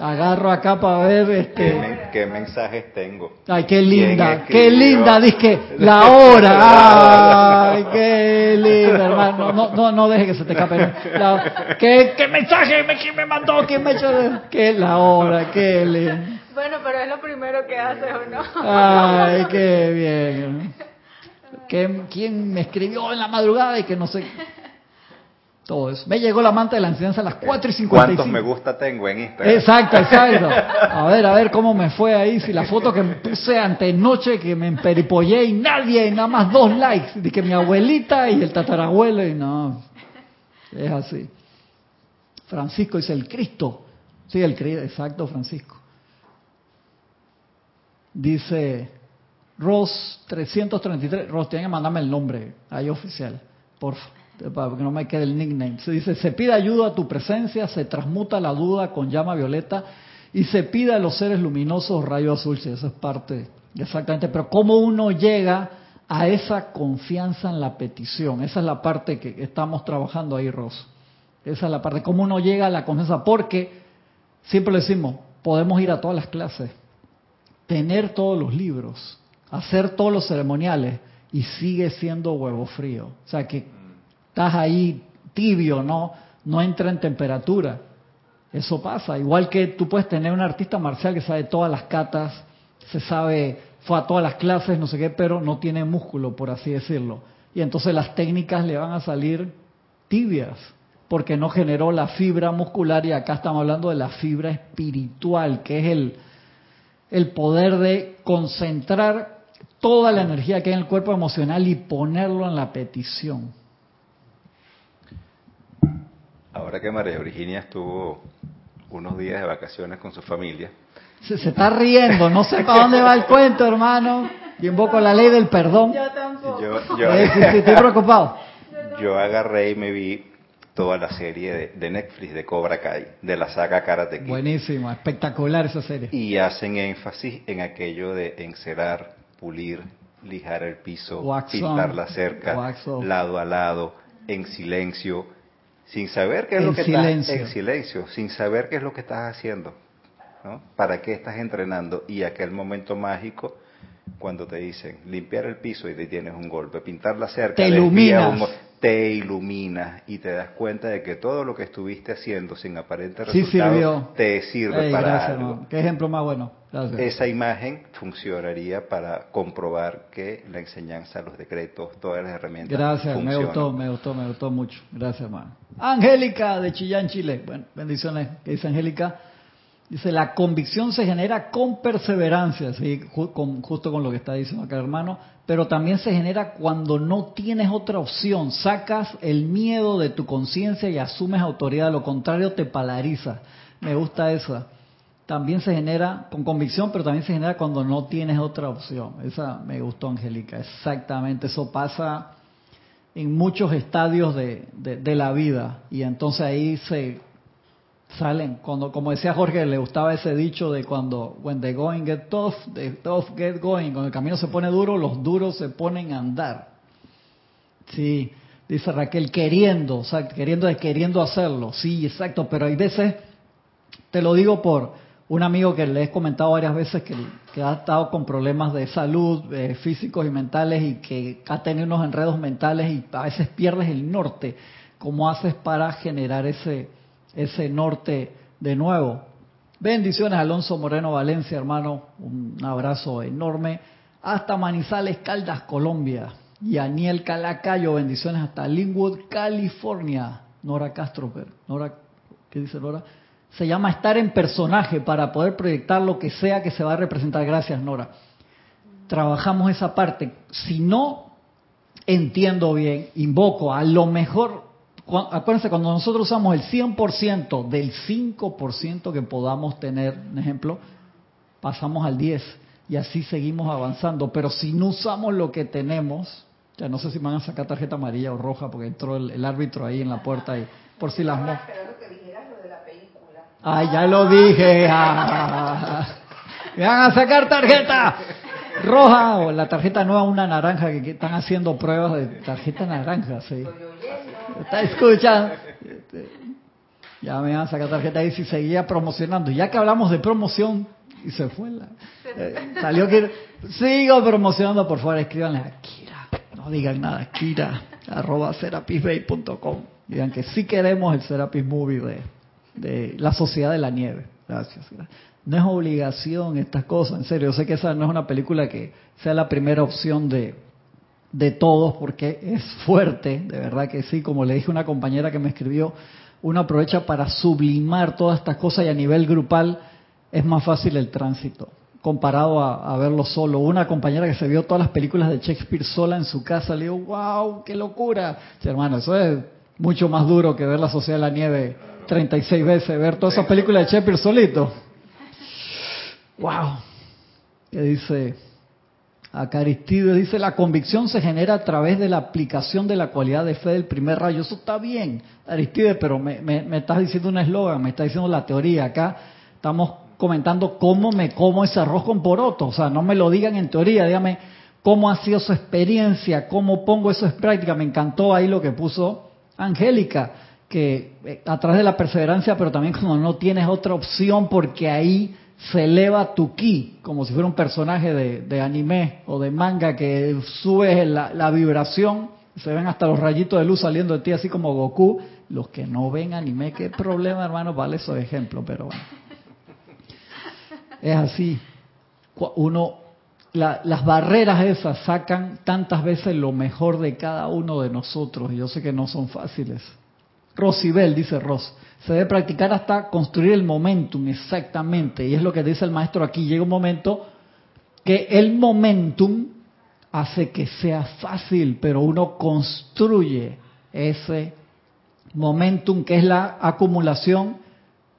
Agarro acá para ver este. ¿Qué, mensajes tengo? Ay, qué linda, qué linda, dice la hora. Ay, qué linda, hermano. No, no, no deje que se te escape. ¿qué, ¿qué, mensaje me, quién me mandó? ¿Quién me echó? ¿Qué la hora? Qué lindo. Bueno, pero es lo primero que hace, ¿o no? Ay, qué bien. ¿Qué, ¿Quién me escribió en la madrugada y que no sé? Todo eso. Me llegó la manta de la enseñanza a las 4 y 55. ¿Cuántos me gusta tengo en Instagram? Exacto, exacto. <laughs> A ver, a ver cómo me fue ahí. Si la foto que puse antenoche que me emperipollé y nadie, nada más dos likes. De que mi abuelita y el tatarabuelo y no. Es así. Francisco dice el Cristo. Sí, el Cristo, exacto, Francisco. Dice Ross 333. Ross, tienen que mandarme el nombre ahí oficial, por favor para que no me quede el nickname. Se dice, se pide ayuda a tu presencia, se transmuta la duda con llama violeta y se pide a los seres luminosos rayo azul. Sí, eso es parte, exactamente. Pero ¿cómo uno llega a esa confianza en la petición? Esa es la parte que estamos trabajando ahí, Ross. Esa es la parte. ¿Cómo uno llega a la confianza? Porque siempre le decimos, podemos ir a todas las clases, tener todos los libros, hacer todos los ceremoniales y sigue siendo huevo frío. O sea que estás ahí tibio, no, no entra en temperatura. Eso pasa. Igual que tú puedes tener un artista marcial que sabe todas las catas, se sabe, fue a todas las clases, no sé qué, pero no tiene músculo, por así decirlo. Y entonces las técnicas le van a salir tibias, porque no generó la fibra muscular y acá estamos hablando de la fibra espiritual, que es el, el poder de concentrar toda la energía que hay en el cuerpo emocional y ponerlo en la petición. Ahora que María Virginia estuvo unos días de vacaciones con su familia. Se, está riendo, no sé para dónde va el cuento, hermano. Y invoco la ley del perdón. Yo tampoco. Yo, estoy preocupado. Yo agarré y me vi toda la serie de, Netflix de Cobra Kai, de la saga Karate Kid. Buenísimo, espectacular esa serie. Y hacen énfasis en aquello de encerar, pulir, lijar el piso, pintar la cerca, lado a lado, en silencio sin saber qué es lo que estás en silencio, sin saber qué es lo que estás haciendo, ¿no? ¿Para qué estás entrenando? Y aquel momento mágico cuando te dicen limpiar el piso y te tienes un golpe, pintar la cerca, te iluminas. Te ilumina y te das cuenta de que todo lo que estuviste haciendo sin aparente resultado te sirve Ey, para gracias, algo. Qué ejemplo más bueno. Gracias. Esa imagen funcionaría para comprobar que la enseñanza, los decretos, todas las herramientas Gracias, me gustó, me gustó, me gustó mucho. Gracias, hermano. Angélica de Chillán, Chile. Bueno, bendiciones. ¿Qué dice Angélica? Dice, la convicción se genera con perseverancia, ¿sí? Justo con lo que está diciendo acá, hermano, pero también se genera cuando no tienes otra opción. Sacas el miedo de tu conciencia y asumes autoridad, lo contrario te paraliza. Me gusta esa. También se genera con convicción, pero también se genera cuando no tienes otra opción. Esa me gustó, Angélica. Exactamente, eso pasa en muchos estadios de- de la vida y entonces ahí se salen. Cuando como decía Jorge le gustaba ese dicho de cuando when the going get tough the tough get going. Cuando el camino se pone duro los duros se ponen a andar. Sí dice Raquel queriendo o sea queriendo queriendo hacerlo. Sí exacto pero hay veces te lo digo por un amigo que le he comentado varias veces que, que ha estado con problemas de salud eh, físicos y mentales y que ha tenido unos enredos mentales y a veces pierdes el norte. ¿Cómo haces para generar ese, ese norte de nuevo? Bendiciones, Alonso Moreno Valencia, hermano. Un abrazo enorme. Hasta Manizales, Caldas, Colombia. Y Aniel Calacayo, bendiciones hasta Linwood, California. Nora Castro, Nora, ¿qué dice Nora? Se llama estar en personaje para poder proyectar lo que sea que se va a representar. Gracias, Nora. Trabajamos esa parte. Si no entiendo bien, invoco a lo mejor, acuérdense, cuando nosotros usamos el 100% del 5% que podamos tener, un ejemplo, pasamos al 10 y así seguimos avanzando. Pero si no usamos lo que tenemos, ya no sé si me van a sacar tarjeta amarilla o roja porque entró el, árbitro ahí en la puerta y por si las mo- Ay, ya lo dije. ah. Me van a sacar tarjeta roja o la tarjeta nueva, una naranja, que están haciendo pruebas de tarjeta naranja, sí. Está escuchando. Ya me van a sacar tarjeta ahí si seguía promocionando. Ya que hablamos de promoción, y se fue la... eh, salió que... Sigo promocionando, por favor, escríbanle a Kira. No digan nada, Kira, arroba serapisbay.com. Digan que sí queremos el Serapis Movie de, de la Sociedad de la Nieve. Gracias. No es obligación estas cosas, en serio. Yo sé que esa no es una película que sea la primera opción de, de todos porque es fuerte, de verdad que sí, como le dije a una compañera que me escribió, uno aprovecha para sublimar todas estas cosas y a nivel grupal es más fácil el tránsito comparado a, a verlo solo. Una compañera que se vio todas las películas de Shakespeare sola en su casa, le digo, wow, qué locura. Sí, hermano, eso es mucho más duro que ver la Sociedad de la Nieve 36 veces, ver todas esas películas de Shakespeare solito. Wow. ¿Qué dice? Acá Aristides dice, la convicción se genera a través de la aplicación de la cualidad de fe del primer rayo. Eso está bien, Aristides, pero me, me- estás diciendo un eslogan, me estás diciendo la teoría. Acá estamos comentando cómo me como ese arroz con poroto. O sea, no me lo digan en teoría, dígame cómo ha sido su experiencia, cómo pongo eso en práctica. Me encantó ahí lo que puso Angélica, que eh, a través de la perseverancia, pero también cuando no tienes otra opción, porque ahí se eleva tu ki, como si fuera un personaje de, anime o de manga que subes la, la vibración, se ven hasta los rayitos de luz saliendo de ti, así como Goku. Los que no ven anime, qué problema, hermano, vale esos ejemplos, pero bueno. Es así. Uno, la- las barreras esas sacan tantas veces lo mejor de cada uno de nosotros, yo sé que no son fáciles. Rosibel, dice Ross, se debe practicar hasta construir el momentum, exactamente, y es lo que dice el maestro aquí, llega un momento que el momentum hace que sea fácil, pero uno construye ese momentum que es la acumulación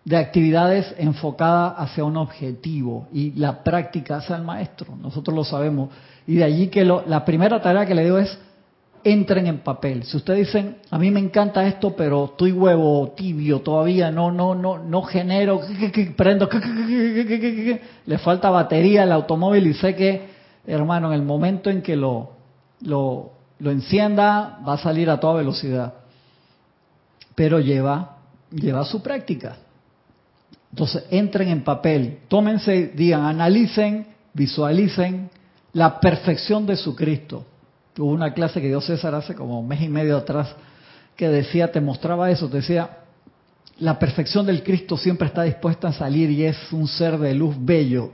de actividades enfocadas hacia un objetivo. Y la práctica hace al maestro, nosotros lo sabemos. Y de allí que lo- la primera tarea que le digo es entren en papel. Si ustedes dicen, a mí me encanta esto, pero estoy huevo tibio, todavía no, no, no, no genero, prendo, le falta batería al automóvil y sé que, hermano, en el momento en que lo, lo, lo encienda, va a salir a toda velocidad. Pero lleva, lleva su práctica. Entonces, entren en papel, tómense, digan, analicen, visualicen la perfección de su Cristo. Hubo una clase que dio César hace como un mes y medio atrás que decía, te mostraba eso, te decía, la perfección del Cristo siempre está dispuesta a salir y es un ser de luz bello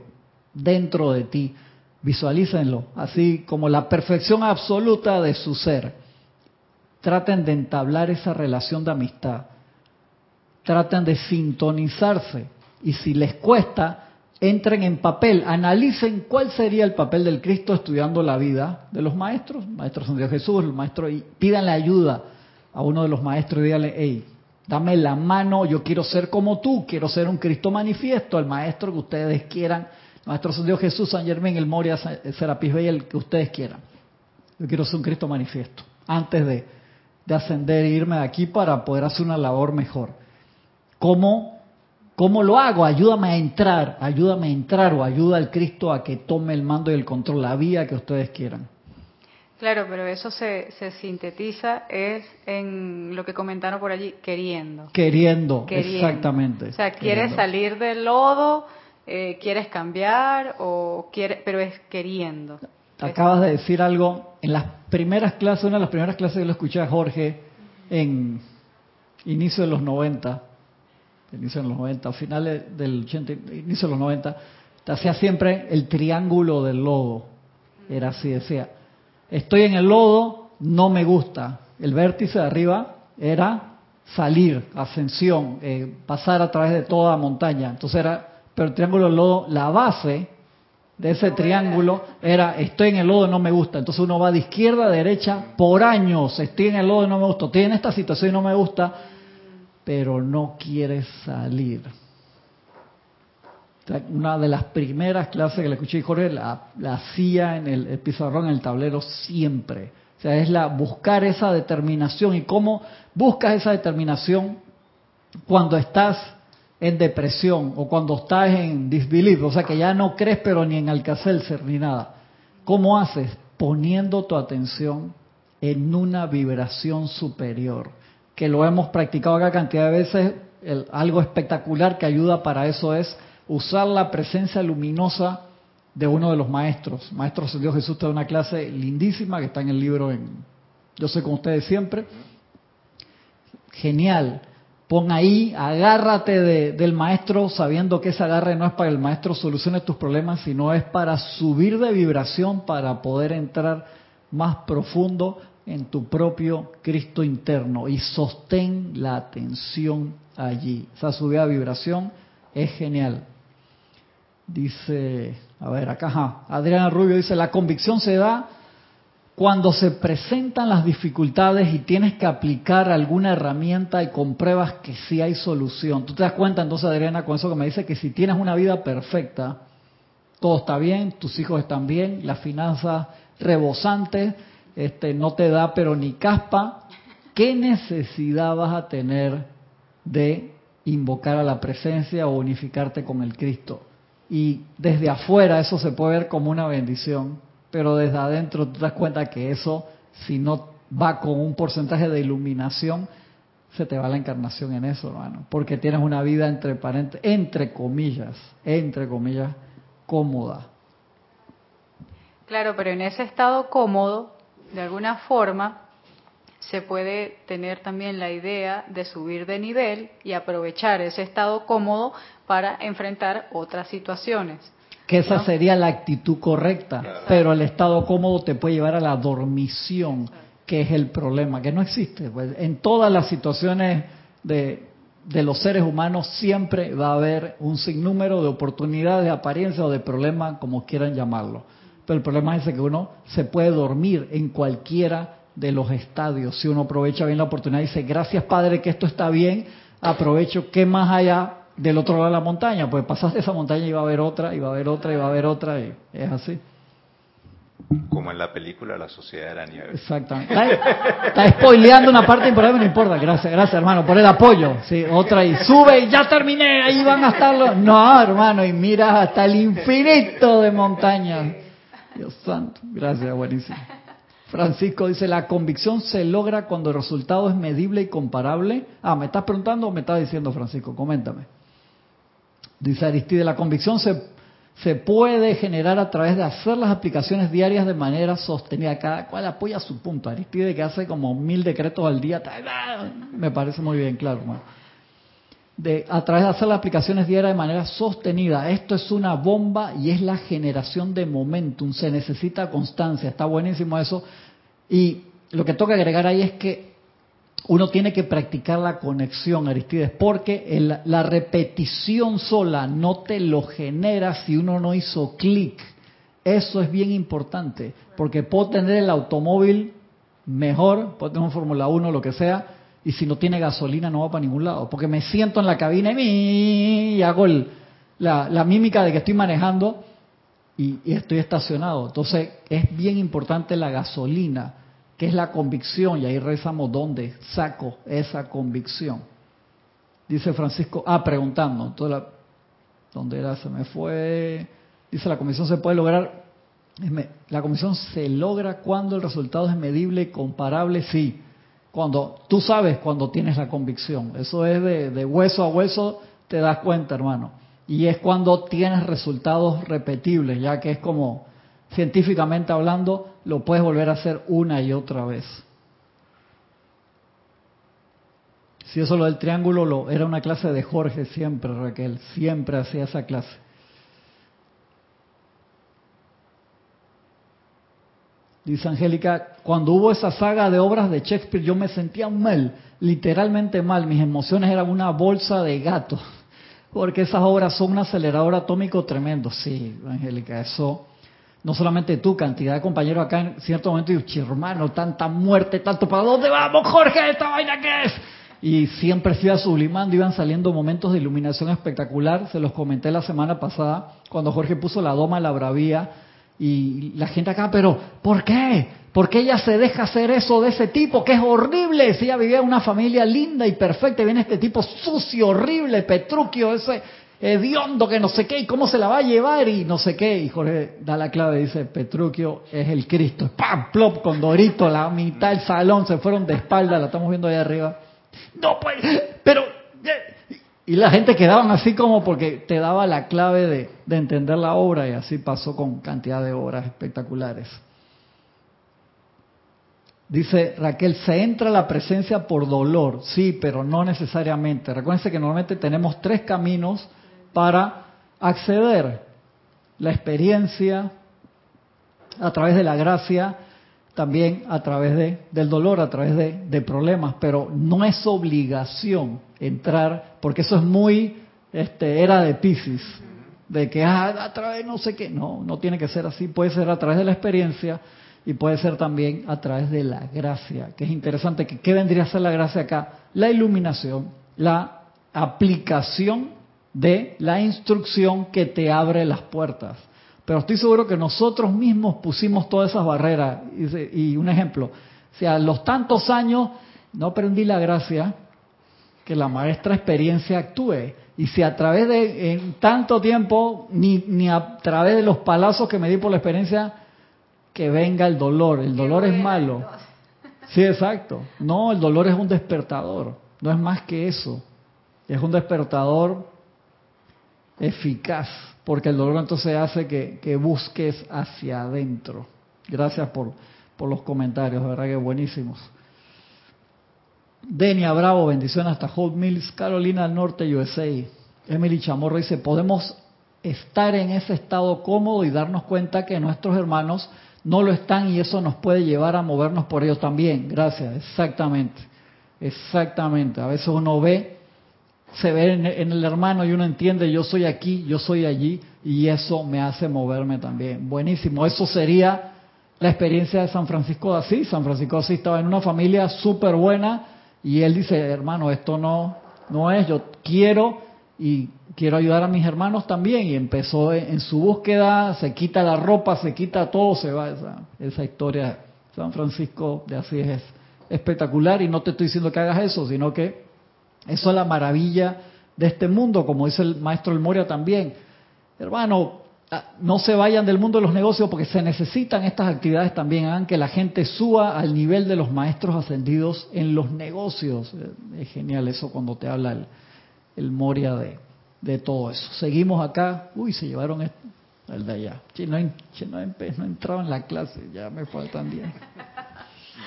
dentro de ti. Visualícenlo, así como la perfección absoluta de su ser. Traten de entablar esa relación de amistad. Traten de sintonizarse. Y si les cuesta, entren en papel, analicen cuál sería el papel del Cristo estudiando la vida de los maestros, maestros de Jesús, los maestros, y pídanle ayuda a uno de los maestros y díganle, hey, dame la mano, yo quiero ser como tú, quiero ser un Cristo manifiesto, el maestro que ustedes quieran, maestro San Dios Jesús, San Germán, el Moria, Serapis Bey, el que ustedes quieran. Yo quiero ser un Cristo manifiesto, antes de, de ascender e irme de aquí para poder hacer una labor mejor. ¿Cómo, ¿Cómo lo hago? Ayúdame a entrar, ayúdame a entrar o ayuda al Cristo a que tome el mando y el control, la vía que ustedes quieran. Claro, pero eso se, se, sintetiza es en lo que comentaron por allí, queriendo. Queriendo, exactamente. O sea, quieres salir del lodo, eh, quieres cambiar, o quiere, pero es queriendo. Acabas de decir algo, en las primeras clases, una de las primeras clases que lo escuché a Jorge en inicio de los 90, inicio de los 90, finales del 80, inicio de los 90, te hacía siempre el triángulo del lodo. Era así, decía, estoy en el lodo, no me gusta. El vértice de arriba era salir, ascensión, eh, pasar a través de toda montaña. Entonces era, pero el triángulo del lodo, la base de ese triángulo era estoy en el lodo, no me gusta. Entonces uno va de izquierda a derecha por años, estoy en el lodo, no me gusta. Estoy en esta situación y no me gusta, pero no quiere salir. Una de las primeras clases que le escuché Jorge la, hacía en el, pizarrón, en el tablero, siempre. O sea, es la buscar esa determinación. ¿Y cómo buscas esa determinación cuando estás en depresión o cuando estás en disbelief? O sea, que ya no crees, pero ni en Alcacelser ni nada. ¿Cómo haces? Poniendo tu atención en una vibración superior. Que lo hemos practicado acá cantidad de veces. Algo espectacular que ayuda para eso es usar la presencia luminosa de uno de los maestros. Maestro Dios Jesús te da una clase lindísima que está en el libro en Yo sé con ustedes siempre. Genial. Pon ahí, agárrate de, del maestro sabiendo que ese agarre no es para el maestro solucione tus problemas, sino es para subir de vibración, para poder entrar más profundo en tu propio Cristo interno y sostén la atención allí. Esa subida de vibración es genial. Dice, a ver, acá, Adriana Rubio dice, la convicción se da cuando se presentan las dificultades y tienes que aplicar alguna herramienta y compruebas que sí hay solución. Tú te das cuenta entonces, Adriana, con eso que me dice que si tienes una vida perfecta, todo está bien, tus hijos están bien, las finanzas rebosantes, este, no te da pero ni caspa, ¿qué necesidad vas a tener de invocar a la presencia o unificarte con el Cristo? Y desde afuera eso se puede ver como una bendición, pero desde adentro te das cuenta que eso, si no va con un porcentaje de iluminación, se te va la encarnación en eso, hermano. Porque tienes una vida entre, entre comillas, entre comillas, cómoda. Claro, pero en ese estado cómodo, de alguna forma, se puede tener también la idea de subir de nivel y aprovechar ese estado cómodo para enfrentar otras situaciones. Que esa sería la actitud correcta, pero el estado cómodo te puede llevar a la dormición, que es el problema, que no existe. Pues, en todas las situaciones de, de los seres humanos siempre va a haber un sinnúmero de oportunidades, de apariencia o de problemas, como quieran llamarlo. Pero el problema es que uno se puede dormir en cualquiera de los estadios. Si uno aprovecha bien la oportunidad y dice, gracias Padre que esto está bien, aprovecho que más allá del otro lado de la montaña, pues pasaste esa montaña y va a haber otra, y va a haber otra, y va a haber otra, y es así. Como en la película La Sociedad de la Nieve. Exactamente. Está, spoileando una parte importante, no importa. Gracias, gracias hermano, por el apoyo. Sí, otra y sube y ya terminé, ahí van a estar los... No, hermano, y mira hasta el infinito de montañas. Dios santo, gracias, buenísimo. Francisco dice, la convicción se logra cuando el resultado es medible y comparable. Ah, ¿me estás preguntando o me estás diciendo, Francisco? Coméntame. Dice Aristide, la convicción se, se puede generar a través de hacer las aplicaciones diarias de manera sostenida. Cada cual apoya su punto. Aristide que hace como mil decretos al día, me parece muy bien, claro. De, a través de hacer las aplicaciones diarias de manera sostenida. Esto es una bomba y es la generación de momentum. Se necesita constancia. Está buenísimo eso. Y lo que toca agregar ahí es que uno tiene que practicar la conexión, Aristides, porque la repetición sola no te lo genera si uno no hizo clic. Eso es bien importante, porque puedo tener el automóvil mejor, puedo tener un Fórmula 1, lo que sea, y si no tiene gasolina no va para ningún lado, porque me siento en la cabina y, hago la, mímica de que estoy manejando y estoy estacionado. Entonces es bien importante la gasolina ¿Qué es la convicción? Y ahí rezamos dónde saco esa convicción. Dice Francisco, ah, preguntando, ¿dónde era? Se me fue. Dice, la convicción se puede lograr, la convicción se logra cuando el resultado es medible y comparable, sí. Cuando tú sabes cuando tienes la convicción, eso es de, de hueso a hueso, te das cuenta, hermano. Y es cuando tienes resultados repetibles, ya que es como científicamente hablando, lo puedes volver a hacer una y otra vez. Si eso lo del triángulo lo, era una clase de Jorge siempre, Raquel, siempre hacía esa clase. Dice Angélica, cuando hubo esa saga de obras de Shakespeare yo me sentía mal, literalmente mal, mis emociones eran una bolsa de gato, <laughs> porque esas obras son un acelerador atómico tremendo. Sí, Angélica, eso no solamente tú, cantidad de compañeros acá en cierto momento, y hermano, tanta muerte, tanto, ¿para dónde vamos, Jorge? ¿Esta vaina qué es? Y siempre se iba sublimando, iban saliendo momentos de iluminación espectacular. Se los comenté la semana pasada, cuando Jorge puso la doma la bravía, y la gente acá, pero ¿por qué? ¿Por qué ella se deja hacer eso de ese tipo? Que es horrible. Si ella vivía en una familia linda y perfecta, y viene este tipo sucio, horrible, Petruquio, ese hediondo que no sé qué, y cómo se la va a llevar y no sé qué. Y Jorge da la clave, dice, Petruquio es el Cristo. ¡Pam! Plop, con Dorito, la mitad del salón se fueron de espalda, la estamos viendo ahí arriba. No pues, pero... Y la gente quedaban así como porque te daba la clave de, de entender la obra y así pasó con cantidad de obras espectaculares. Dice Raquel, se entra la presencia por dolor, sí, pero no necesariamente. Recuerden que normalmente tenemos tres caminos para acceder la experiencia a través de la gracia, también a través de, del dolor, a través de, de, problemas, pero no es obligación entrar, porque eso es muy este, era de Pisces, de que ah, a través no sé qué, no, no tiene que ser así, puede ser a través de la experiencia y puede ser también a través de la gracia, que es interesante, que ¿qué vendría a ser la gracia acá? La iluminación, la aplicación de la instrucción que te abre las puertas. Pero estoy seguro que nosotros mismos pusimos todas esas barreras. Y, un ejemplo, si a los tantos años no aprendí la gracia, que la maestra experiencia actúe. Y si a través de en tanto tiempo, ni, ni a través de los palazos que me di por la experiencia, que venga el dolor. El dolor es malo. Sí, exacto. No, el dolor es un despertador. No es más que eso. Es un despertador eficaz, porque el dolor entonces hace que, busques hacia adentro. Gracias por, por los comentarios, de verdad que buenísimos. Denia Bravo, bendiciones hasta Holt Mills, Carolina del Norte, USA. Emily Chamorro dice, podemos estar en ese estado cómodo y darnos cuenta que nuestros hermanos no lo están y eso nos puede llevar a movernos por ellos también. Gracias, exactamente. Exactamente. A veces uno ve se ve en, el hermano y uno entiende, yo soy aquí, yo soy allí, y eso me hace moverme también. Buenísimo, eso sería la experiencia de San Francisco de Asís. San Francisco de Asís estaba en una familia súper buena y él dice, hermano, esto no, no es, yo quiero y quiero ayudar a mis hermanos también. Y empezó en, su búsqueda, se quita la ropa, se quita todo, se va. Esa, esa historia San Francisco de Asís es espectacular y no te estoy diciendo que hagas eso, sino que eso es la maravilla de este mundo, como dice el maestro El Moria también. Hermano, no se vayan del mundo de los negocios porque se necesitan estas actividades también. Hagan que la gente suba al nivel de los maestros ascendidos en los negocios. Eh, es genial eso cuando te habla el, Moria de, de todo eso. Seguimos acá. Uy, se llevaron El de allá. No, no entraba en la clase, ya me faltan 10.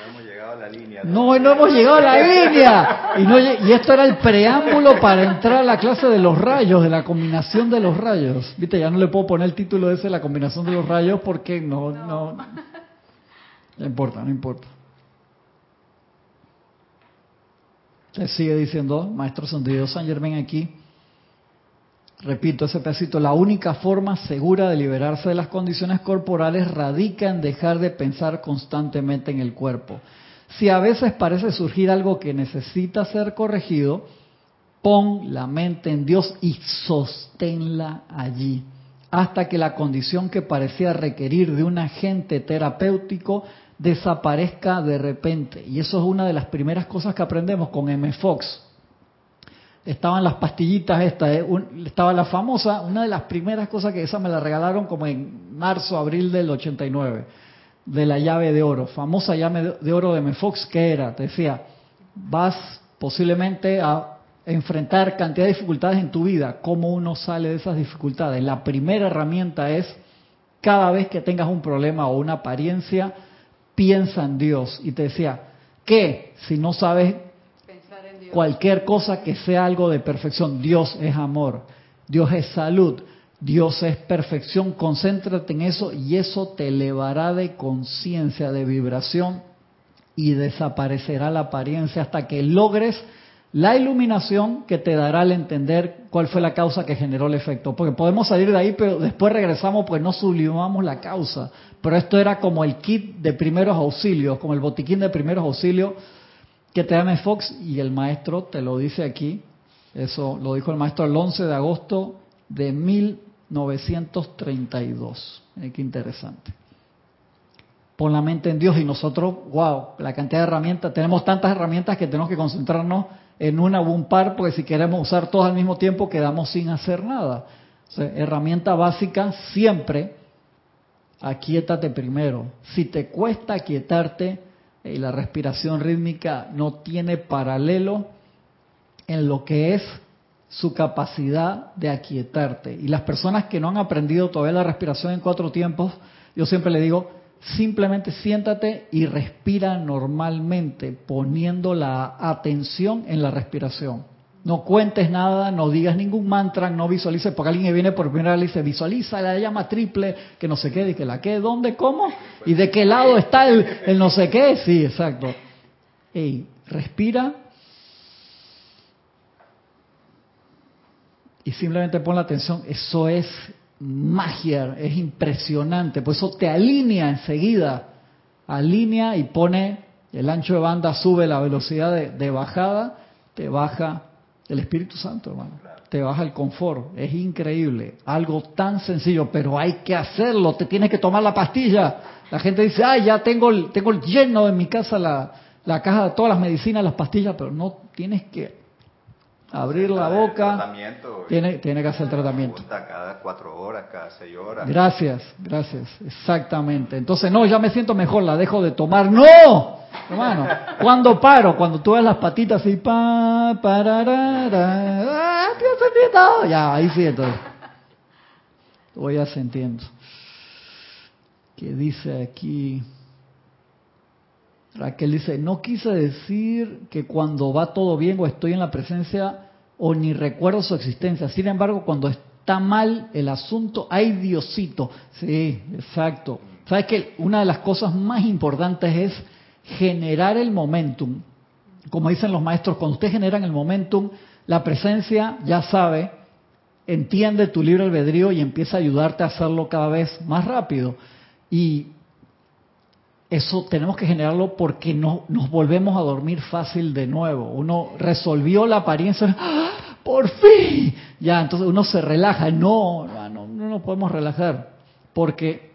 No hemos llegado a la línea. No, no hemos llegado a la línea. Y, no, esto era el preámbulo para entrar a la clase de los rayos, de la combinación de los rayos. Viste, ya no le puedo poner el título ese, la combinación de los rayos, porque no, no, no importa, no importa. Le sigue diciendo, Maestro Santiago San Germán aquí, repito ese pedacito, la única forma segura de liberarse de las condiciones corporales radica en dejar de pensar constantemente en el cuerpo. Si a veces parece surgir algo que necesita ser corregido, pon la mente en Dios y sosténla allí, hasta que la condición que parecía requerir de un agente terapéutico desaparezca de repente. Y eso es una de las primeras cosas que aprendemos con M. Fox. Estaban las pastillitas estas, eh, estaba la famosa, una de las primeras cosas que esa me la regalaron como en marzo, abril del 89, de la llave de oro, famosa llave de oro de M. Fox, que era, te decía, vas posiblemente a enfrentar cantidad de dificultades en tu vida, ¿cómo uno sale de esas dificultades? La primera herramienta es, cada vez que tengas un problema o una apariencia, piensa en Dios. Y te decía, ¿qué? Si no sabes cualquier cosa que sea algo de perfección, Dios es amor, Dios es salud, Dios es perfección, concéntrate en eso y eso te elevará de conciencia, de vibración y desaparecerá la apariencia hasta que logres la iluminación que te dará al entender cuál fue la causa que generó el efecto. Porque podemos salir de ahí, pero después regresamos pues no sublimamos la causa. Pero esto era como el kit de primeros auxilios, como el botiquín de primeros auxilios que te da Fox y el maestro te lo dice aquí. Eso lo dijo el maestro el 11 de agosto de 1932. qué interesante pon la mente en Dios y nosotros, wow, la cantidad de herramientas, tenemos tantas herramientas que tenemos que concentrarnos en una o un par, porque si queremos usar todas al mismo tiempo quedamos sin hacer nada. herramienta básica siempre, aquíétate primero. Si te cuesta aquietarte, y la respiración rítmica no tiene paralelo en lo que es su capacidad de aquietarte. Y las personas que no han aprendido todavía la respiración en cuatro tiempos, yo siempre le digo, simplemente siéntate y respira normalmente, poniendo la atención en la respiración. No cuentes nada, no digas ningún mantra, no visualices, porque alguien viene por primera vez le dice, visualiza la llama triple, que no sé qué, y que la qué, ¿dónde, cómo? ¿Y de qué lado está el, no sé qué? Sí, exacto. Ey, respira y simplemente pon la atención, eso es magia, es impresionante, por eso te alinea enseguida, alinea y pone el ancho de banda, sube la velocidad de, bajada, te baja el Espíritu Santo, hermano, te baja el confort, es increíble, algo tan sencillo, pero hay que hacerlo, te tienes que tomar la pastilla. La gente dice, ay, ya tengo, tengo lleno en mi casa la, la caja de todas las medicinas, las pastillas, pero no tienes que abrir la boca. Tiene, tiene que hacer el tratamiento. Cada cuatro horas, cada seis horas. Gracias, gracias, exactamente. Entonces, no, ya me siento mejor, la dejo de tomar. ¡No! Hermano, cuando paro, cuando tú ves las patitas así, pa, pararara, ah, ya, ahí sí, entonces. Voy a sintiendo. ¿Qué dice aquí? Raquel dice, no quise decir que cuando va todo bien o estoy en la presencia o ni recuerdo su existencia. Sin embargo, cuando está mal el asunto, hay Diosito. Sí, exacto. ¿Sabes que Una de las cosas más importantes es generar el momentum. Como dicen los maestros, cuando ustedes generan el momentum, la presencia ya sabe, entiende tu libre albedrío y empieza a ayudarte a hacerlo cada vez más rápido. Y eso tenemos que generarlo porque no, nos volvemos a dormir fácil de nuevo. Uno resolvió la apariencia, ¡Ah! por fin, ya, entonces uno se relaja. No, no, no nos podemos relajar porque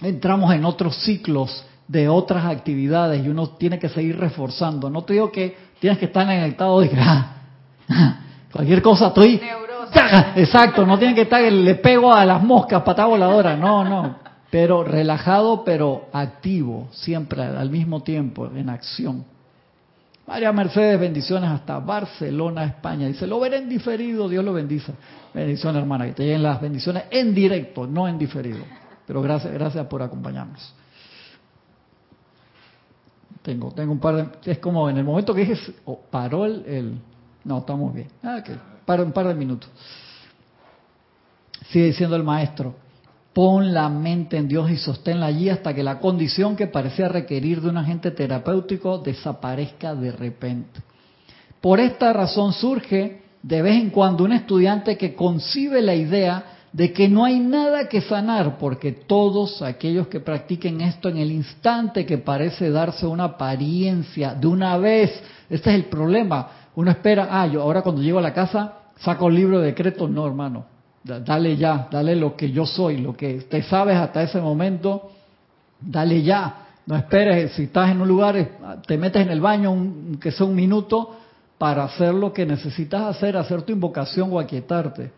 entramos en otros ciclos de otras actividades y uno tiene que seguir reforzando. No te digo que tienes que estar en el estado de que ah, cualquier cosa estoy... Exacto, no tiene que estar, le pego a las moscas, patada voladora, no, no pero relajado, pero activo, siempre al mismo tiempo, en acción. María Mercedes, bendiciones hasta Barcelona, España. Dice, lo veré en diferido, Dios lo bendice. Bendiciones, hermana, que te lleguen las bendiciones en directo, no en diferido. Pero gracias, gracias por acompañarnos. Tengo, tengo un par de... Es como en el momento que dije, oh, paró el, No, estamos bien. Ah, ok, para un par de minutos. Sigue diciendo el maestro, pon la mente en Dios y sosténla allí hasta que la condición que parecía requerir de un agente terapéutico desaparezca de repente. Por esta razón surge de vez en cuando un estudiante que concibe la idea de que no hay nada que sanar, porque todos aquellos que practiquen esto en el instante que parece darse una apariencia de una vez, este es el problema. Uno espera, ah, yo ahora cuando llego a la casa saco el libro de decretos, no hermano, dale ya, dale lo que yo soy, lo que te sabes hasta ese momento, dale ya. No esperes, si estás en un lugar, te metes en el baño, que sea un minuto, para hacer lo que necesitas hacer, hacer tu invocación o aquietarte.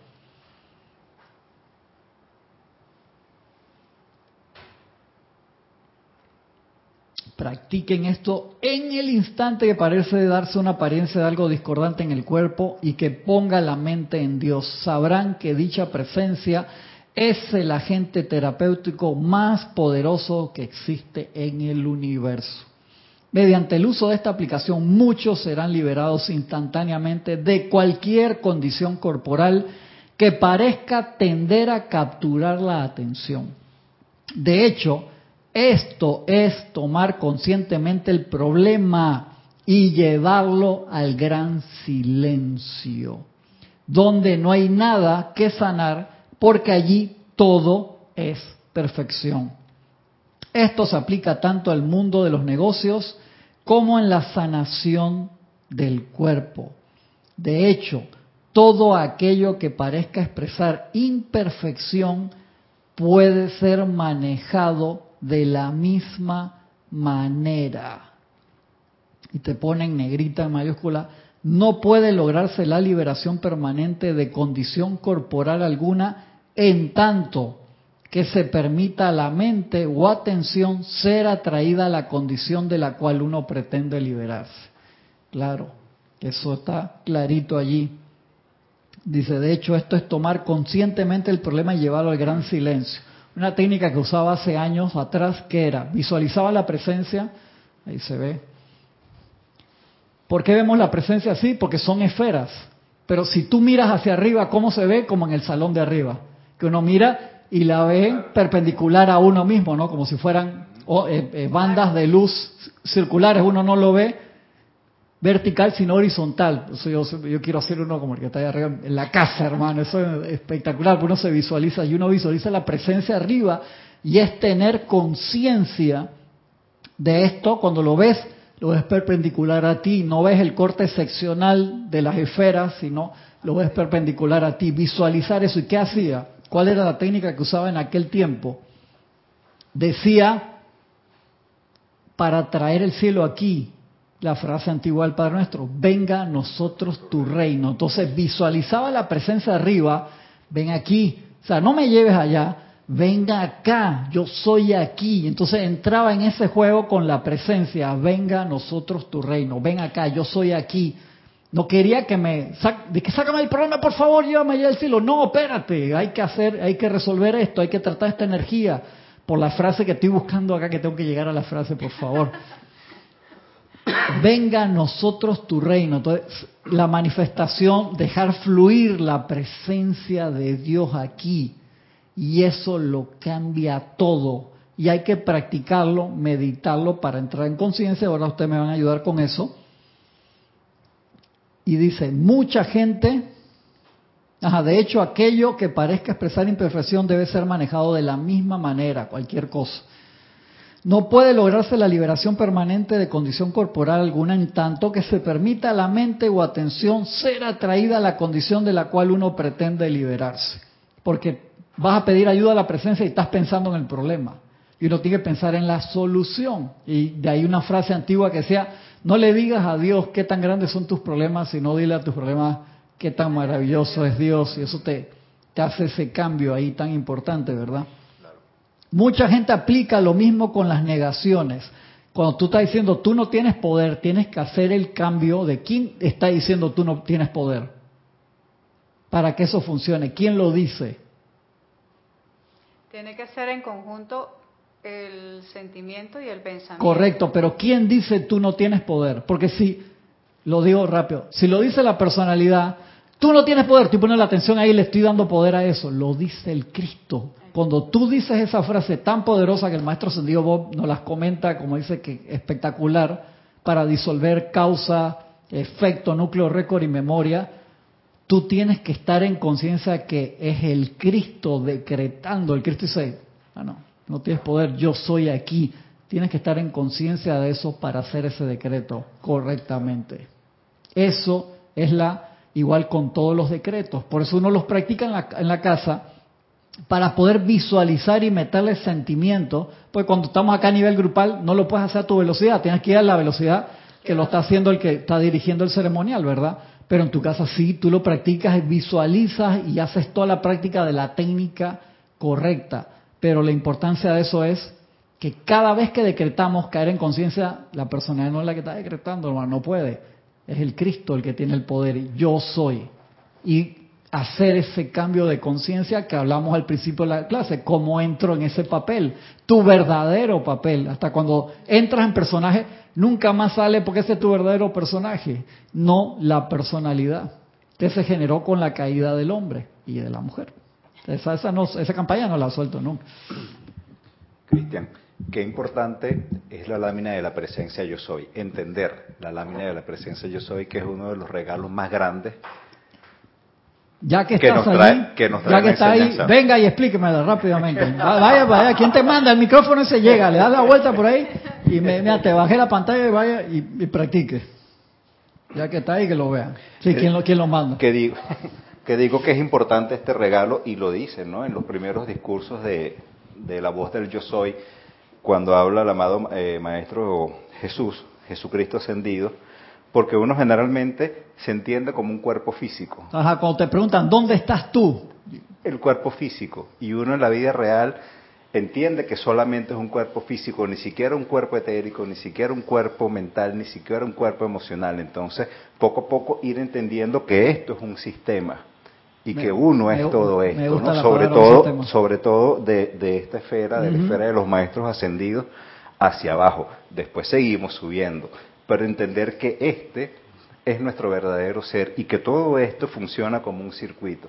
Practiquen esto en el instante que parece darse una apariencia de algo discordante en el cuerpo y que ponga la mente en Dios. Sabrán que dicha presencia es el agente terapéutico más poderoso que existe en el universo. Mediante el uso de esta aplicación, muchos serán liberados instantáneamente de cualquier condición corporal que parezca tender a capturar la atención. De hecho, esto es tomar conscientemente el problema y llevarlo al gran silencio, donde no hay nada que sanar porque allí todo es perfección. Esto se aplica tanto al mundo de los negocios como en la sanación del cuerpo. De hecho, todo aquello que parezca expresar imperfección puede ser manejado de la misma manera. Y te ponen negrita en mayúscula, no puede lograrse la liberación permanente de condición corporal alguna en tanto que se permita a la mente o atención ser atraída a la condición de la cual uno pretende liberarse. Claro, eso está clarito allí. Dice, de hecho, esto es tomar conscientemente el problema y llevarlo al gran silencio una técnica que usaba hace años atrás, que era, visualizaba la presencia, ahí se ve. ¿Por qué vemos la presencia así? Porque son esferas. Pero si tú miras hacia arriba, ¿cómo se ve? Como en el salón de arriba. Que uno mira y la ve perpendicular a uno mismo, ¿no? Como si fueran eh, eh, bandas de luz circulares. Uno no lo ve vertical, sino horizontal. yo, yo, quiero hacer uno como el que está ahí arriba en la casa, hermano. Eso es espectacular, uno se visualiza y uno visualiza la presencia arriba y es tener conciencia de esto cuando lo ves, lo ves perpendicular a ti, no ves el corte seccional de las esferas, sino lo ves perpendicular a ti. Visualizar eso. ¿Y qué hacía? ¿Cuál era la técnica que usaba en aquel tiempo? Decía, para traer el cielo aquí, la frase antigua del Padre Nuestro, venga a nosotros tu reino. Entonces visualizaba la presencia arriba, ven aquí, o sea, no me lleves allá, venga acá, yo soy aquí. Entonces entraba en ese juego con la presencia, venga a nosotros tu reino, ven acá, yo soy aquí. No quería que me, de que sácame el problema, por favor, llévame allá al cielo. No, espérate, hay que hacer, hay que resolver esto, hay que tratar esta energía. Por la frase que estoy buscando acá, que tengo que llegar a la frase, por favor venga a nosotros tu reino. Entonces, la manifestación, dejar fluir la presencia de Dios aquí. Y eso lo cambia todo. Y hay que practicarlo, meditarlo para entrar en conciencia. Ahora ustedes me van a ayudar con eso. Y dice, mucha gente, ajá, de hecho aquello que parezca expresar imperfección debe ser manejado de la misma manera, cualquier cosa. No puede lograrse la liberación permanente de condición corporal alguna en tanto que se permita a la mente o atención ser atraída a la condición de la cual uno pretende liberarse. Porque vas a pedir ayuda a la presencia y estás pensando en el problema. Y uno tiene que pensar en la solución. Y de ahí una frase antigua que sea, no le digas a Dios qué tan grandes son tus problemas, sino dile a tus problemas qué tan maravilloso es Dios. Y eso te, te hace ese cambio ahí tan importante, ¿verdad? Mucha gente aplica lo mismo con las negaciones, Cuando tú estás diciendo tú no tienes poder, tienes que hacer el cambio de quién está diciendo tú no tienes poder. Para que eso funcione. ¿Quién lo dice? Tiene que ser en conjunto el sentimiento y el pensamiento. Correcto, pero ¿quién dice tú no tienes poder? Porque si, lo digo rápido, si lo dice la personalidad, tú no tienes poder, tú pones la atención ahí, le estoy dando poder a eso, lo dice el Cristo. Cuando tú dices esa frase tan poderosa que el maestro Sendido Bob nos las comenta, como dice que espectacular, para disolver causa, efecto, núcleo, récord y memoria, tú tienes que estar en conciencia que es el Cristo decretando. El Cristo dice, ah, no, no tienes poder, yo soy aquí. Tienes que estar en conciencia de eso para hacer ese decreto correctamente. Eso es la igual con todos los decretos. Por eso uno los practica en la, en la casa para poder visualizar y meterle sentimiento, pues cuando estamos acá a nivel grupal no lo puedes hacer a tu velocidad, tienes que ir a la velocidad que lo está haciendo el que está dirigiendo el ceremonial, ¿verdad? Pero en tu casa sí, tú lo practicas, visualizas y haces toda la práctica de la técnica correcta. Pero la importancia de eso es que cada vez que decretamos caer en conciencia, la personalidad no es la que está decretando, no puede. Es el Cristo el que tiene el poder, yo soy. Y hacer ese cambio de conciencia que hablamos al principio de la clase, cómo entro en ese papel, tu verdadero papel. Hasta cuando entras en personaje, nunca más sale porque ese es tu verdadero personaje, no la personalidad que se generó con la caída del hombre y de la mujer. Esa, esa, no, esa campaña no la suelto nunca. Cristian, qué importante es la lámina de la presencia yo soy, entender la lámina de la presencia yo soy, que es uno de los regalos más grandes ya que, estás allí, ya que está ahí, venga y explíquemela rápidamente. Vaya, vaya, ¿quién te manda? El micrófono se llega, le das la vuelta por ahí y me, mira, te bajé la pantalla y vaya y, practique. Ya que está ahí, que lo vean. Sí, ¿quién lo, quién lo manda? Que digo, <laughs> que digo que es importante este regalo y lo dice, ¿no? En los primeros discursos de, de la voz del yo soy, cuando habla el amado eh, Maestro Jesús, Jesucristo ascendido, porque uno generalmente se entiende como un cuerpo físico. Ajá, cuando te preguntan, ¿dónde estás tú? El cuerpo físico. Y uno en la vida real entiende que solamente es un cuerpo físico, ni siquiera un cuerpo etérico, ni siquiera un cuerpo mental, ni siquiera un cuerpo emocional. Entonces, poco a poco ir entendiendo que esto es un sistema y que uno es todo esto, ¿no? sobre todo, sobre todo de, de esta esfera, de la esfera de los maestros ascendidos hacia abajo. Después seguimos subiendo pero entender que este es nuestro verdadero ser y que todo esto funciona como un circuito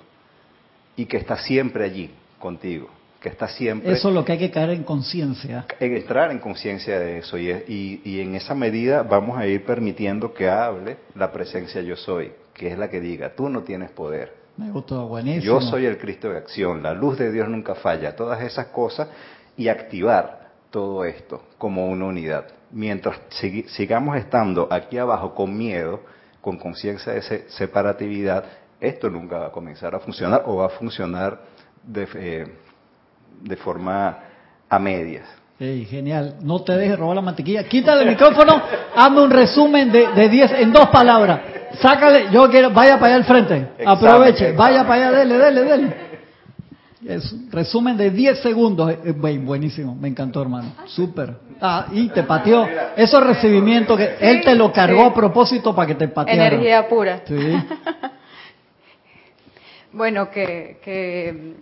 y que está siempre allí contigo, que está siempre... Eso es lo que hay que caer en conciencia. Entrar en conciencia de eso y, y, en esa medida vamos a ir permitiendo que hable la presencia yo soy, que es la que diga, tú no tienes poder. Me gustó, buenísimo. Yo soy el Cristo de acción, la luz de Dios nunca falla, todas esas cosas y activar todo esto como una unidad mientras sigamos estando aquí abajo con miedo, con conciencia de separatividad, esto nunca va a comenzar a funcionar o va a funcionar de, eh, de forma a medias. Hey, genial. No te dejes robar la mantequilla. Quítale el micrófono, hazme un resumen de 10 en dos palabras. Sácale, yo quiero, vaya para allá al frente. Aproveche, vaya para allá, dele, dele, dele. Es resumen de 10 segundos. Eh, buenísimo, me encantó, hermano. Súper. Ah, y te pateó. Esos recibimientos que él te lo cargó a propósito para que te pateara. Energía pura. Sí. <laughs> bueno, que, que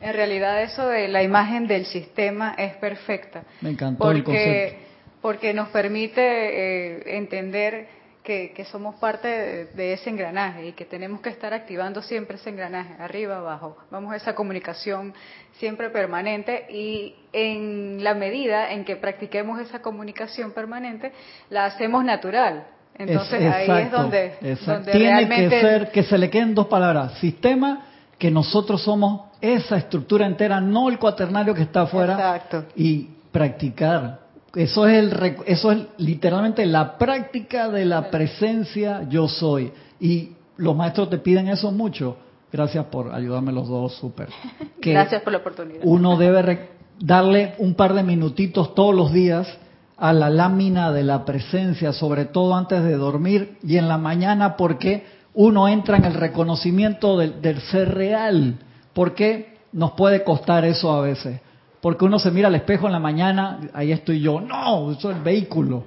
en realidad eso de la imagen del sistema es perfecta. Me encantó porque, el concepto. Porque nos permite eh, entender que, somos parte de, ese engranaje y que tenemos que estar activando siempre ese engranaje, arriba, abajo. Vamos a esa comunicación siempre permanente y en la medida en que practiquemos esa comunicación permanente, la hacemos natural. Entonces ahí es donde, Tiene que ser, que se le queden dos palabras, sistema, que nosotros somos esa estructura entera, no el cuaternario que está afuera, Exacto. y practicar eso es, el, eso es literalmente la práctica de la presencia yo soy. Y los maestros te piden eso mucho. Gracias por ayudarme los dos, súper. <laughs> Gracias por la oportunidad. Uno debe darle un par de minutitos todos los días a la lámina de la presencia, sobre todo antes de dormir y en la mañana porque uno entra en el reconocimiento del, del ser real. porque nos puede costar eso a veces? Porque uno se mira al espejo en la mañana, ahí estoy yo. No, eso es el vehículo.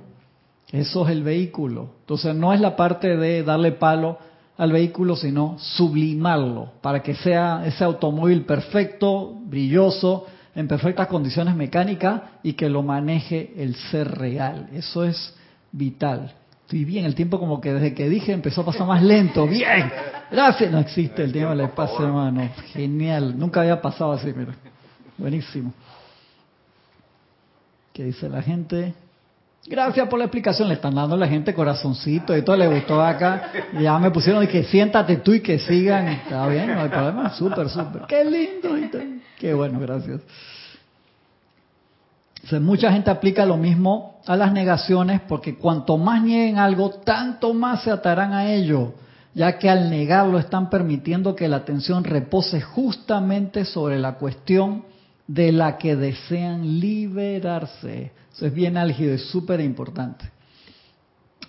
Eso es el vehículo. Entonces no es la parte de darle palo al vehículo, sino sublimarlo para que sea ese automóvil perfecto, brilloso, en perfectas condiciones mecánicas y que lo maneje el ser real. Eso es vital. Estoy bien, el tiempo como que desde que dije empezó a pasar más lento. Bien, gracias. No existe el tiempo del espacio, hermano. Genial. Nunca había pasado así, mira. Buenísimo. ¿Qué dice la gente? Gracias por la explicación. Le están dando a la gente corazoncito y todo le gustó acá. ya me pusieron y que siéntate tú y que sigan. Está bien, no hay problema. Súper, súper. Qué lindo. Qué bueno, gracias. mucha gente aplica lo mismo a las negaciones porque cuanto más nieguen algo, tanto más se atarán a ello, ya que al negarlo están permitiendo que la atención repose justamente sobre la cuestión de la que desean liberarse. Eso es bien álgido, es súper importante.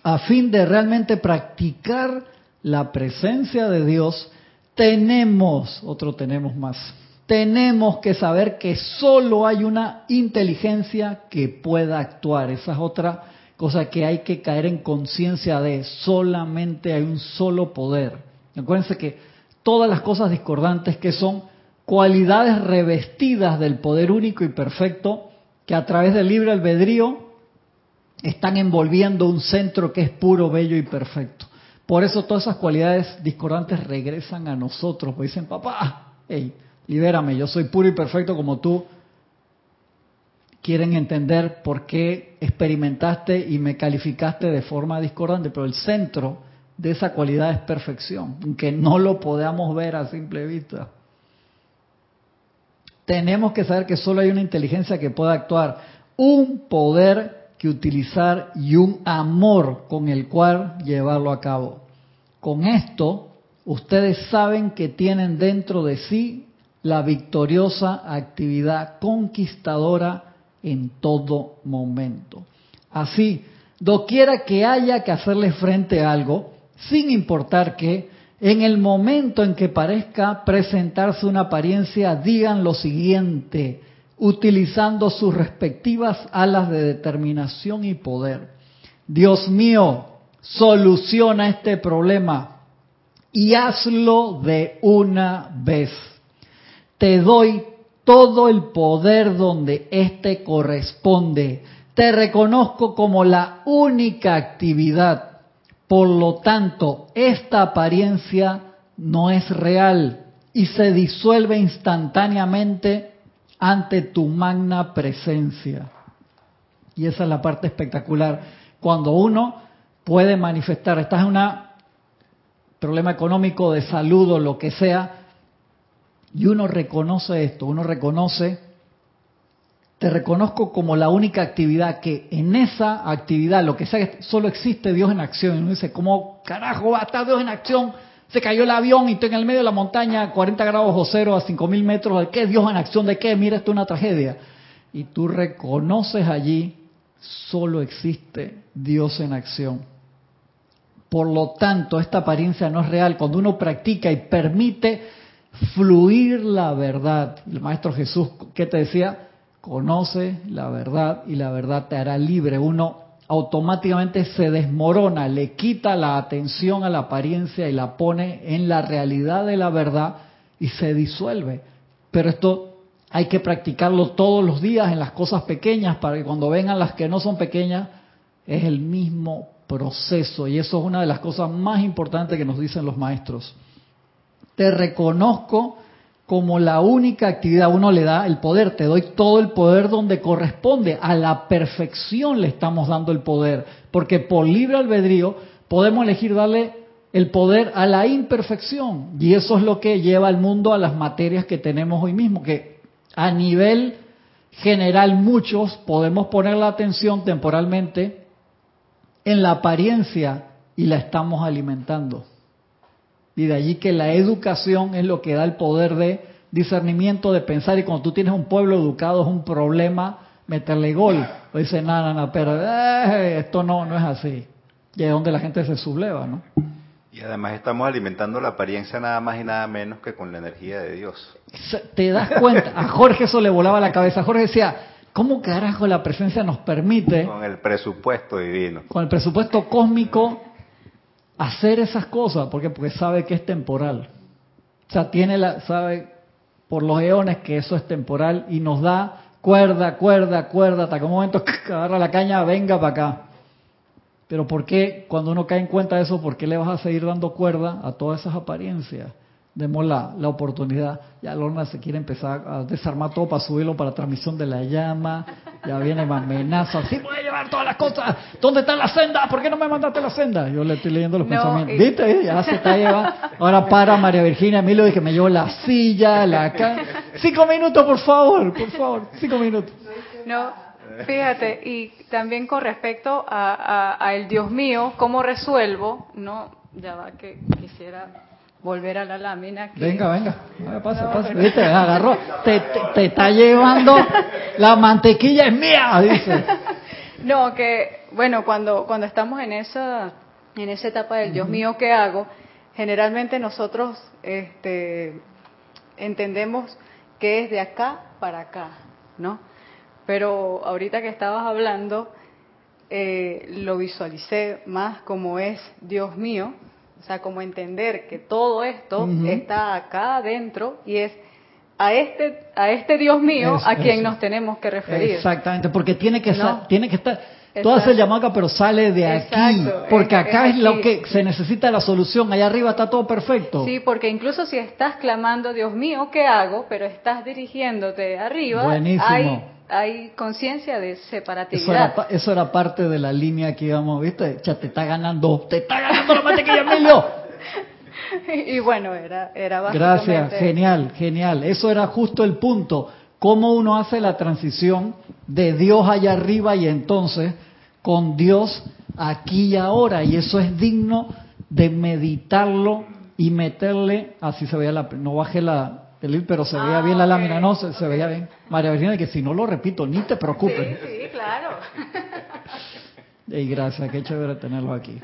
A fin de realmente practicar la presencia de Dios, tenemos, otro tenemos más, tenemos que saber que solo hay una inteligencia que pueda actuar. Esa es otra cosa que hay que caer en conciencia de. Solamente hay un solo poder. Acuérdense que todas las cosas discordantes que son cualidades revestidas del poder único y perfecto que a través del libre albedrío están envolviendo un centro que es puro, bello y perfecto. Por eso todas esas cualidades discordantes regresan a nosotros, pues dicen, papá, hey, libérame, yo soy puro y perfecto como tú. Quieren entender por qué experimentaste y me calificaste de forma discordante, pero el centro de esa cualidad es perfección, aunque no lo podamos ver a simple vista. Tenemos que saber que solo hay una inteligencia que pueda actuar, un poder que utilizar y un amor con el cual llevarlo a cabo. Con esto, ustedes saben que tienen dentro de sí la victoriosa actividad conquistadora en todo momento. Así, doquiera que haya que hacerle frente a algo, sin importar que en el momento en que parezca presentarse una apariencia, digan lo siguiente, utilizando sus respectivas alas de determinación y poder. Dios mío, soluciona este problema y hazlo de una vez. Te doy todo el poder donde éste corresponde. Te reconozco como la única actividad por lo tanto, esta apariencia no es real y se disuelve instantáneamente ante tu magna presencia. Y esa es la parte espectacular. Cuando uno puede manifestar, estás en un problema económico, de salud o lo que sea, y uno reconoce esto, uno reconoce te reconozco como la única actividad que en esa actividad, lo que sea, solo existe Dios en acción. Y uno dice, ¿cómo carajo va a estar Dios en acción? Se cayó el avión y estoy en el medio de la montaña, 40 grados o cero a 5000 metros. ¿De qué Dios en acción? ¿De qué? Mira, esto es una tragedia. Y tú reconoces allí, solo existe Dios en acción. Por lo tanto, esta apariencia no es real. Cuando uno practica y permite fluir la verdad, el Maestro Jesús, ¿qué te decía? Conoce la verdad y la verdad te hará libre. Uno automáticamente se desmorona, le quita la atención a la apariencia y la pone en la realidad de la verdad y se disuelve. Pero esto hay que practicarlo todos los días en las cosas pequeñas para que cuando vengan las que no son pequeñas es el mismo proceso y eso es una de las cosas más importantes que nos dicen los maestros. Te reconozco como la única actividad uno le da el poder, te doy todo el poder donde corresponde, a la perfección le estamos dando el poder, porque por libre albedrío podemos elegir darle el poder a la imperfección, y eso es lo que lleva al mundo a las materias que tenemos hoy mismo, que a nivel general muchos podemos poner la atención temporalmente en la apariencia y la estamos alimentando. Y de allí que la educación es lo que da el poder de discernimiento, de pensar. Y cuando tú tienes un pueblo educado es un problema meterle gol. O dice, nada, nada, pero eh, esto no, no es así. Y es donde la gente se subleva, ¿no? Y además estamos alimentando la apariencia nada más y nada menos que con la energía de Dios. Te das cuenta, a Jorge eso le volaba la cabeza. Jorge decía, ¿cómo carajo la presencia nos permite, Con el presupuesto divino. con el presupuesto cósmico, hacer esas cosas? Porque, sabe que es temporal. O sea, tiene la, sabe por los eones que eso es temporal y nos da cuerda, cuerda, cuerda, hasta que un momento <laughs> agarra la caña, venga para acá. Pero ¿por qué cuando uno cae en cuenta de eso, por qué le vas a seguir dando cuerda a todas esas apariencias? Demos la, la oportunidad. Ya Lorna se quiere empezar a desarmar todo para subirlo para transmisión de la llama. Ya viene amenaza. Sí, voy a llevar todas las cosas. ¿Dónde está la senda? ¿Por qué no me mandaste la senda? Yo le estoy leyendo los No, pensamientos. y- ¿Viste? Ya se está llevando. Ahora para María Virginia Emilio y que me llevo la silla, la ca- Cinco minutos, por favor, por favor. Cinco minutos. No, fíjate, y también con respecto a, a- a el Dios mío, ¿cómo resuelvo? No, ya va que quisiera volver a la lámina. que- Venga, venga. Pasa, pasa. Agarró. Te, te, te está llevando. La mantequilla es mía, dice. <laughs> No, que bueno, cuando cuando estamos en esa en esa etapa del Dios mío, ¿qué hago? Generalmente nosotros este entendemos que es de acá para acá, ¿no? Pero ahorita que estabas hablando eh, lo visualicé más como es Dios mío, o sea, como entender que todo esto está acá adentro y es a este a este Dios mío Eso, a quien eso. nos tenemos que referir. Exactamente, porque tiene que, No. tiene que estar. Exacto. haces el llamado pero sale de aquí. Porque es- acá es es, lo que se necesita la solución. Allá arriba está todo perfecto. Sí, porque incluso si estás clamando, Dios mío, ¿qué hago? Pero estás dirigiéndote arriba, Buenísimo. hay, hay conciencia de Eso era, separatividad. pa- eso era parte de la línea que íbamos, ¿viste? Ya te está ganando, te está ganando la mantequilla, Emilio. <laughs> y bueno, era, era Gracias, básicamente... genial, genial. Eso era justo el punto. Cómo uno hace la transición de Dios allá arriba y entonces con Dios aquí y ahora. Y eso es digno de meditarlo y meterle, así se veía la, no bajé la, el pero se veía Ah, bien la ok, lámina, no, se, veía bien. María Virginia, que si no lo repito, ni te preocupes. Sí, sí, claro. <laughs> Y gracias, qué chévere tenerlo aquí.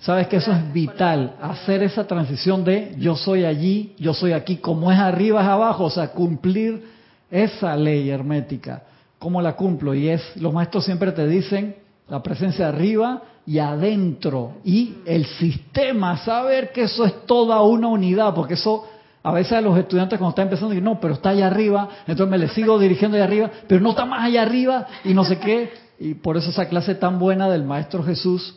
Sabes que eso es vital, hacer esa transición de yo soy allí, yo soy aquí, como es arriba es abajo, o sea, cumplir esa ley hermética. ¿Cómo la cumplo? Y es, los maestros siempre te dicen la presencia arriba y adentro y el sistema, saber que eso es toda una unidad, porque eso a veces a los estudiantes cuando están empezando dicen, no, pero está allá arriba, entonces me le sigo dirigiendo allá arriba, pero no está más allá arriba y no sé qué. Y por eso esa clase tan buena del Maestro Jesús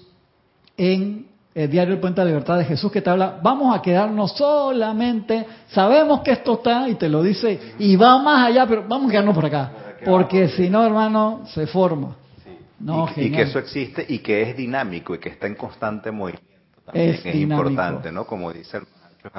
en el Diario El Puente de la Libertad de Jesús que te habla, vamos a quedarnos solamente, sabemos que esto está y te lo dice, y va más allá, pero vamos a quedarnos por acá, porque si no, hermano, se forma. No, y, que eso existe y que es dinámico y que está en constante movimiento. También Es importante, ¿no? Como dice el maestro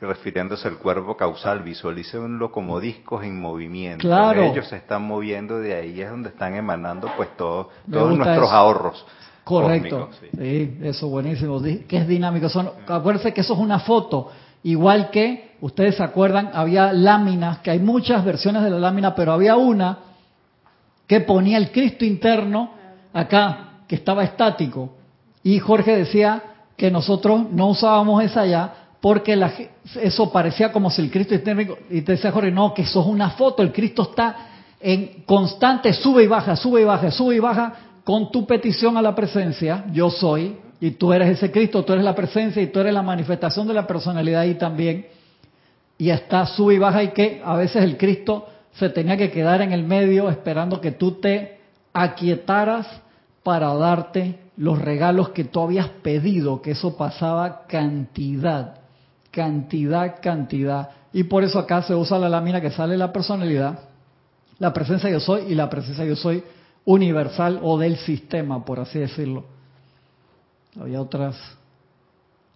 refiriéndose al cuerpo causal, visualícenlo como discos en movimiento. Claro. Ellos se están moviendo, de ahí es donde están emanando pues todo- todos nuestros eso. ahorros. Correcto. cósmicos, sí. Sí, eso buenísimo. Que es dinámico. Son, acuérdense que eso es una foto. Igual que, ustedes se acuerdan, había láminas, que hay muchas versiones de la lámina, pero había una que ponía el Cristo interno acá, que estaba estático. Y Jorge decía que nosotros no usábamos esa ya porque la eso parecía como si el Cristo y te decía Jorge, no, que eso es una foto, el Cristo está en constante sube y baja, sube y baja, sube y baja con tu petición a la presencia, yo soy, y tú eres ese Cristo, tú eres la presencia y tú eres la manifestación de la personalidad ahí también y está sube y baja y que a veces el Cristo se tenía que quedar en el medio esperando que tú te aquietaras para darte los regalos que tú habías pedido, que eso pasaba cantidad, cantidad, cantidad. Y por eso acá se usa la lámina que sale la personalidad, la presencia yo soy y la presencia yo soy universal o del sistema, por así decirlo. Había otras.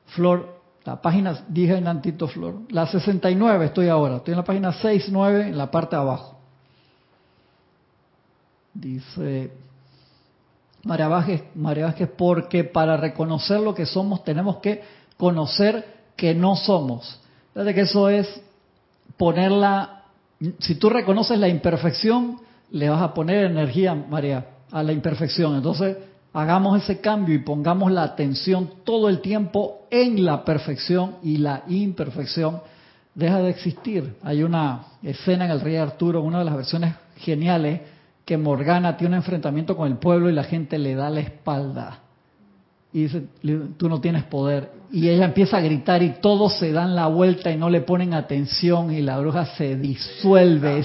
Flor, la página, dije en Antito Flor, la 69 estoy ahora, estoy en la página 69 en la parte de abajo. Dice María Vázquez, María Vázquez, porque para reconocer lo que somos tenemos que conocer que no somos. Fíjate que eso es ponerla, si tú reconoces la imperfección, le vas a poner energía, María, a la imperfección. Entonces, hagamos ese cambio y pongamos la atención todo el tiempo en la perfección y la imperfección deja de existir. Hay una escena en el Rey Arturo, una de las versiones geniales, que Morgana tiene un enfrentamiento con el pueblo y la gente le da la espalda. Y dice, tú no tienes poder. Y ella empieza a gritar y todos se dan la vuelta y no le ponen atención y la bruja se disuelve.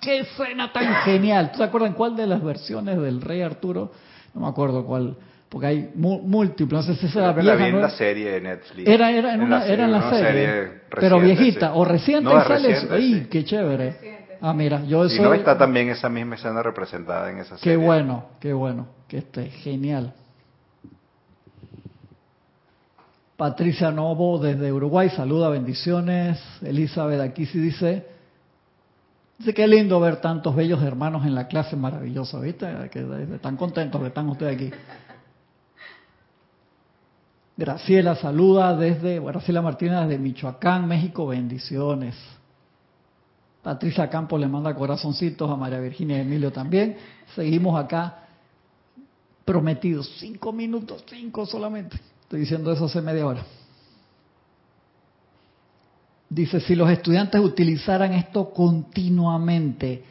¡Qué escena tan genial! ¿Tú te acuerdas en cuál de las versiones del Rey Arturo? No me acuerdo cuál porque hay múltiples. No sé si esa la vi en la serie de Netflix. Era, era en, una, era en la serie, pero viejita o reciente no, sale reciente, qué chévere! Ah, mira, yo eso. Y no está también esa misma escena representada en esa serie. Qué bueno, qué bueno, que esté genial. Patricia Novo desde Uruguay, saluda, bendiciones. Elizabeth aquí sí dice, dice que lindo ver tantos bellos hermanos en la clase maravillosa, ¿viste? Que están contentos que están ustedes aquí. Graciela saluda desde, Graciela Martínez desde Michoacán, México, bendiciones. Patricia Campos le manda corazoncitos a María Virginia y Emilio también. Seguimos acá prometidos, cinco minutos, cinco solamente. Estoy diciendo eso hace media hora. Dice, si los estudiantes utilizaran esto continuamente,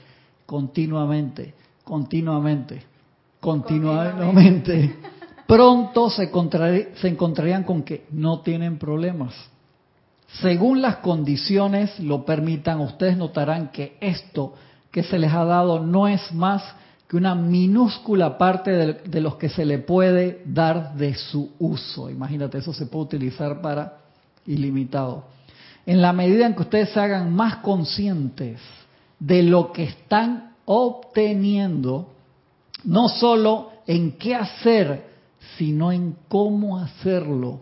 continuamente, continuamente, continuamente pronto se, se encontrarían con que no tienen problemas. Según las condiciones lo permitan, ustedes notarán que esto que se les ha dado no es más que una minúscula parte de, los que se le puede dar de su uso. Imagínate, eso se puede utilizar para ilimitado. En la medida en que ustedes se hagan más conscientes de lo que están obteniendo, no solo en qué hacer sino en cómo hacerlo.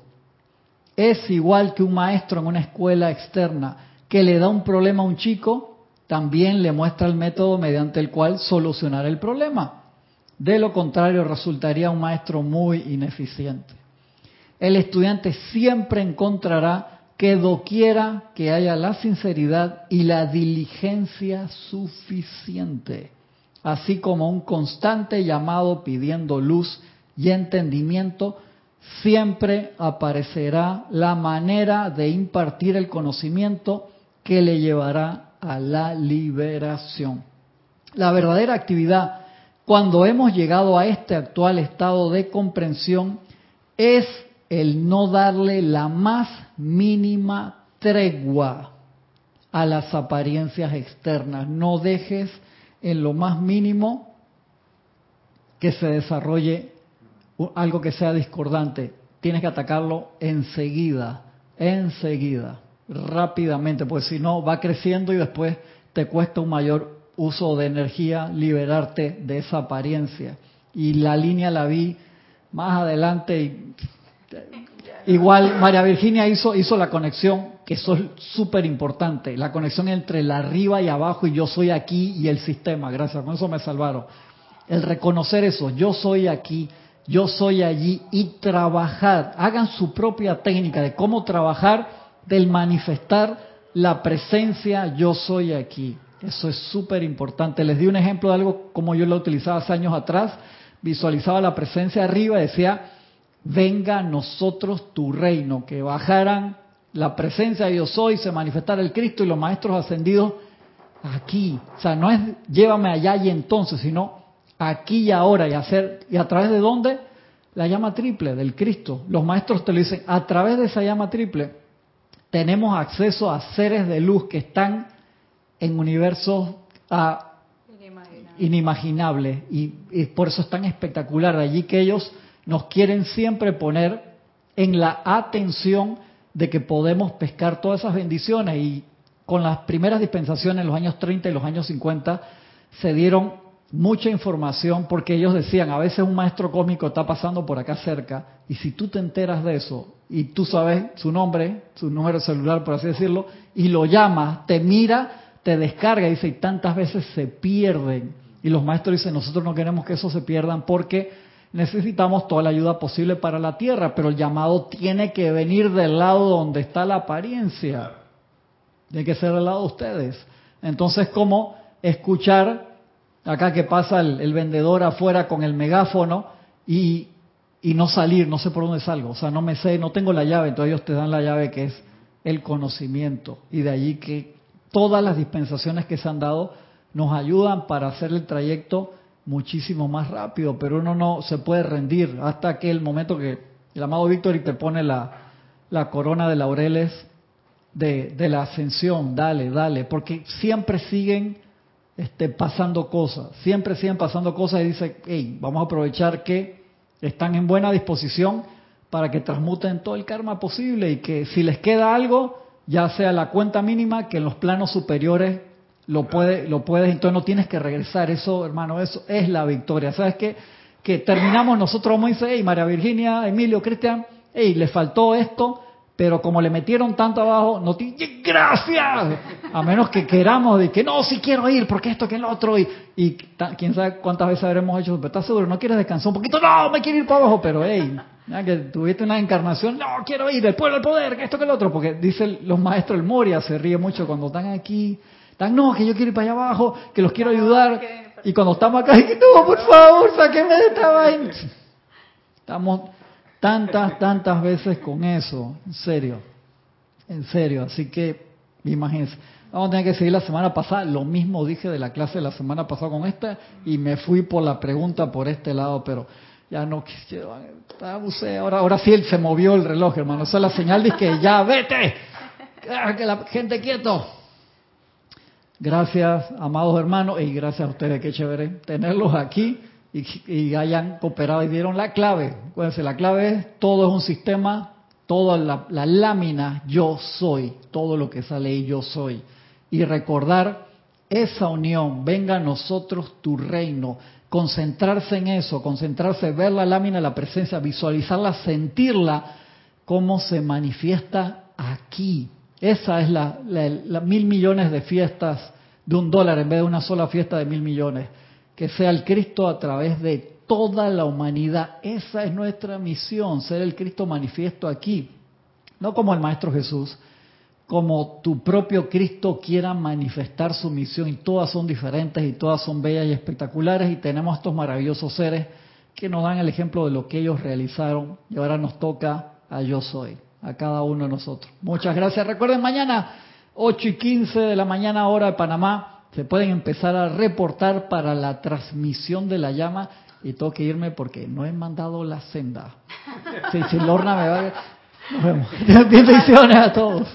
Es igual que un maestro en una escuela externa que le da un problema a un chico, también le muestra el método mediante el cual solucionar el problema. De lo contrario, resultaría un maestro muy ineficiente. El estudiante siempre encontrará que doquiera que haya la sinceridad y la diligencia suficiente, así como un constante llamado pidiendo luz y entendimiento, siempre aparecerá la manera de impartir el conocimiento que le llevará a la liberación. La verdadera actividad, cuando hemos llegado a este actual estado de comprensión, es el no darle la más mínima tregua a las apariencias externas. No dejes en lo más mínimo que se desarrolle algo que sea discordante, tienes que atacarlo enseguida, enseguida, rápidamente, pues si no va creciendo y después te cuesta un mayor uso de energía liberarte de esa apariencia. Y la línea la vi más adelante y igual María Virginia hizo, hizo la conexión, que es súper importante, la conexión entre la arriba y abajo y yo soy aquí y el sistema, gracias, con eso me salvaron. El reconocer eso, yo soy aquí, yo soy allí y trabajar. Hagan su propia técnica de cómo trabajar, del manifestar la presencia yo soy aquí. Eso es súper importante. Les di un ejemplo de algo como yo lo utilizaba hace años atrás. Visualizaba la presencia arriba y decía, venga a nosotros tu reino, que bajaran la presencia de yo soy, se manifestara el Cristo y los maestros ascendidos aquí. O sea, no es llévame allá y entonces, sino aquí y ahora y hacer y a través de dónde la llama triple del Cristo. Los maestros te lo dicen, a través de esa llama triple tenemos acceso a seres de luz que están en universos ah, inimaginables. y, y, por eso es tan espectacular. De allí que ellos nos quieren siempre poner en la atención de que podemos pescar todas esas bendiciones. Y con las primeras dispensaciones en los años 30 y los años 50 se dieron mucha información porque ellos decían, a veces un maestro cósmico está pasando por acá cerca y si tú te enteras de eso y tú sabes su nombre, su número celular por así decirlo, y lo llamas, te mira, te descarga dice, y tantas veces se pierden. Y los maestros dicen, nosotros no queremos que eso se pierdan porque necesitamos toda la ayuda posible para la tierra, pero el llamado tiene que venir del lado donde está la apariencia. Tiene que ser del lado de ustedes. Entonces, ¿cómo escuchar Acá que pasa el, vendedor afuera con el megáfono y, y no salir, no sé por dónde salgo, o sea, no me sé, no tengo la llave, entonces ellos te dan la llave que es el conocimiento. Y de allí que todas las dispensaciones que se han dado nos ayudan para hacer el trayecto muchísimo más rápido, pero uno no se puede rendir hasta que el momento que el amado Víctor y te pone la, la corona de laureles de, de, la ascensión, dale, dale, porque siempre siguen este, pasando cosas, siempre siguen pasando cosas y dice, hey, vamos a aprovechar que están en buena disposición para que transmuten todo el karma posible y que si les queda algo, ya sea la cuenta mínima, que en los planos superiores lo puede, lo puedes, entonces no tienes que regresar. Eso, hermano, eso es la victoria. ¿Sabes qué? Que terminamos nosotros, como dice, hey, María Virginia, Emilio, Cristian, hey, le faltó esto, pero como le metieron tanto abajo, no tiene gracias, a menos que queramos de que no, si quiero ir, porque esto que el otro, y, y quién sabe cuántas veces habremos hecho, pero estás seguro, no quieres descansar un poquito, no, me quiero ir para abajo, pero hey, que tuviste una encarnación, no, quiero ir, el pueblo, el poder, que esto que el otro, porque dicen los maestros, el Moria se ríe mucho cuando están aquí, están, no, que yo quiero ir para allá abajo, que los quiero ayudar, y cuando estamos acá, no, por favor, sáquenme de esta vaina. Estamos tantas, tantas veces con eso, en serio, en serio, así que imagínense. Vamos a tener que seguir la semana pasada, lo mismo dije de la clase de la semana pasada con esta y me fui por la pregunta por este lado, pero ya no abusé, ahora, ahora sí se movió el reloj, hermano, esa es la señal de que ya vete, que la gente quieto. Gracias, amados hermanos, y gracias a ustedes, qué chévere tenerlos aquí y, hayan cooperado y dieron la clave. Acuérdense, la clave es, todo es un sistema, toda la, lámina, yo soy, todo lo que sale ahí, yo soy. Y recordar esa unión, venga a nosotros tu reino, concentrarse en eso, concentrarse, ver la lámina, la presencia, visualizarla, sentirla, cómo se manifiesta aquí. Esa es la, mil millones de fiestas de un dólar en vez de una sola fiesta de mil millones que sea el Cristo a través de toda la humanidad. Esa es nuestra misión, ser el Cristo manifiesto aquí. No como el Maestro Jesús, como tu propio Cristo quiera manifestar su misión. Y todas son diferentes y todas son bellas y espectaculares. Y tenemos estos maravillosos seres que nos dan el ejemplo de lo que ellos realizaron. Y ahora nos toca a yo soy, a cada uno de nosotros. Muchas gracias. Recuerden, mañana 8 y 15 de la mañana hora de Panamá se pueden empezar a reportar para la transmisión de la llama y tengo que irme porque no he mandado la senda. Si, Lorna me va a... Nos vemos. <laughs> Bendiciones a todos.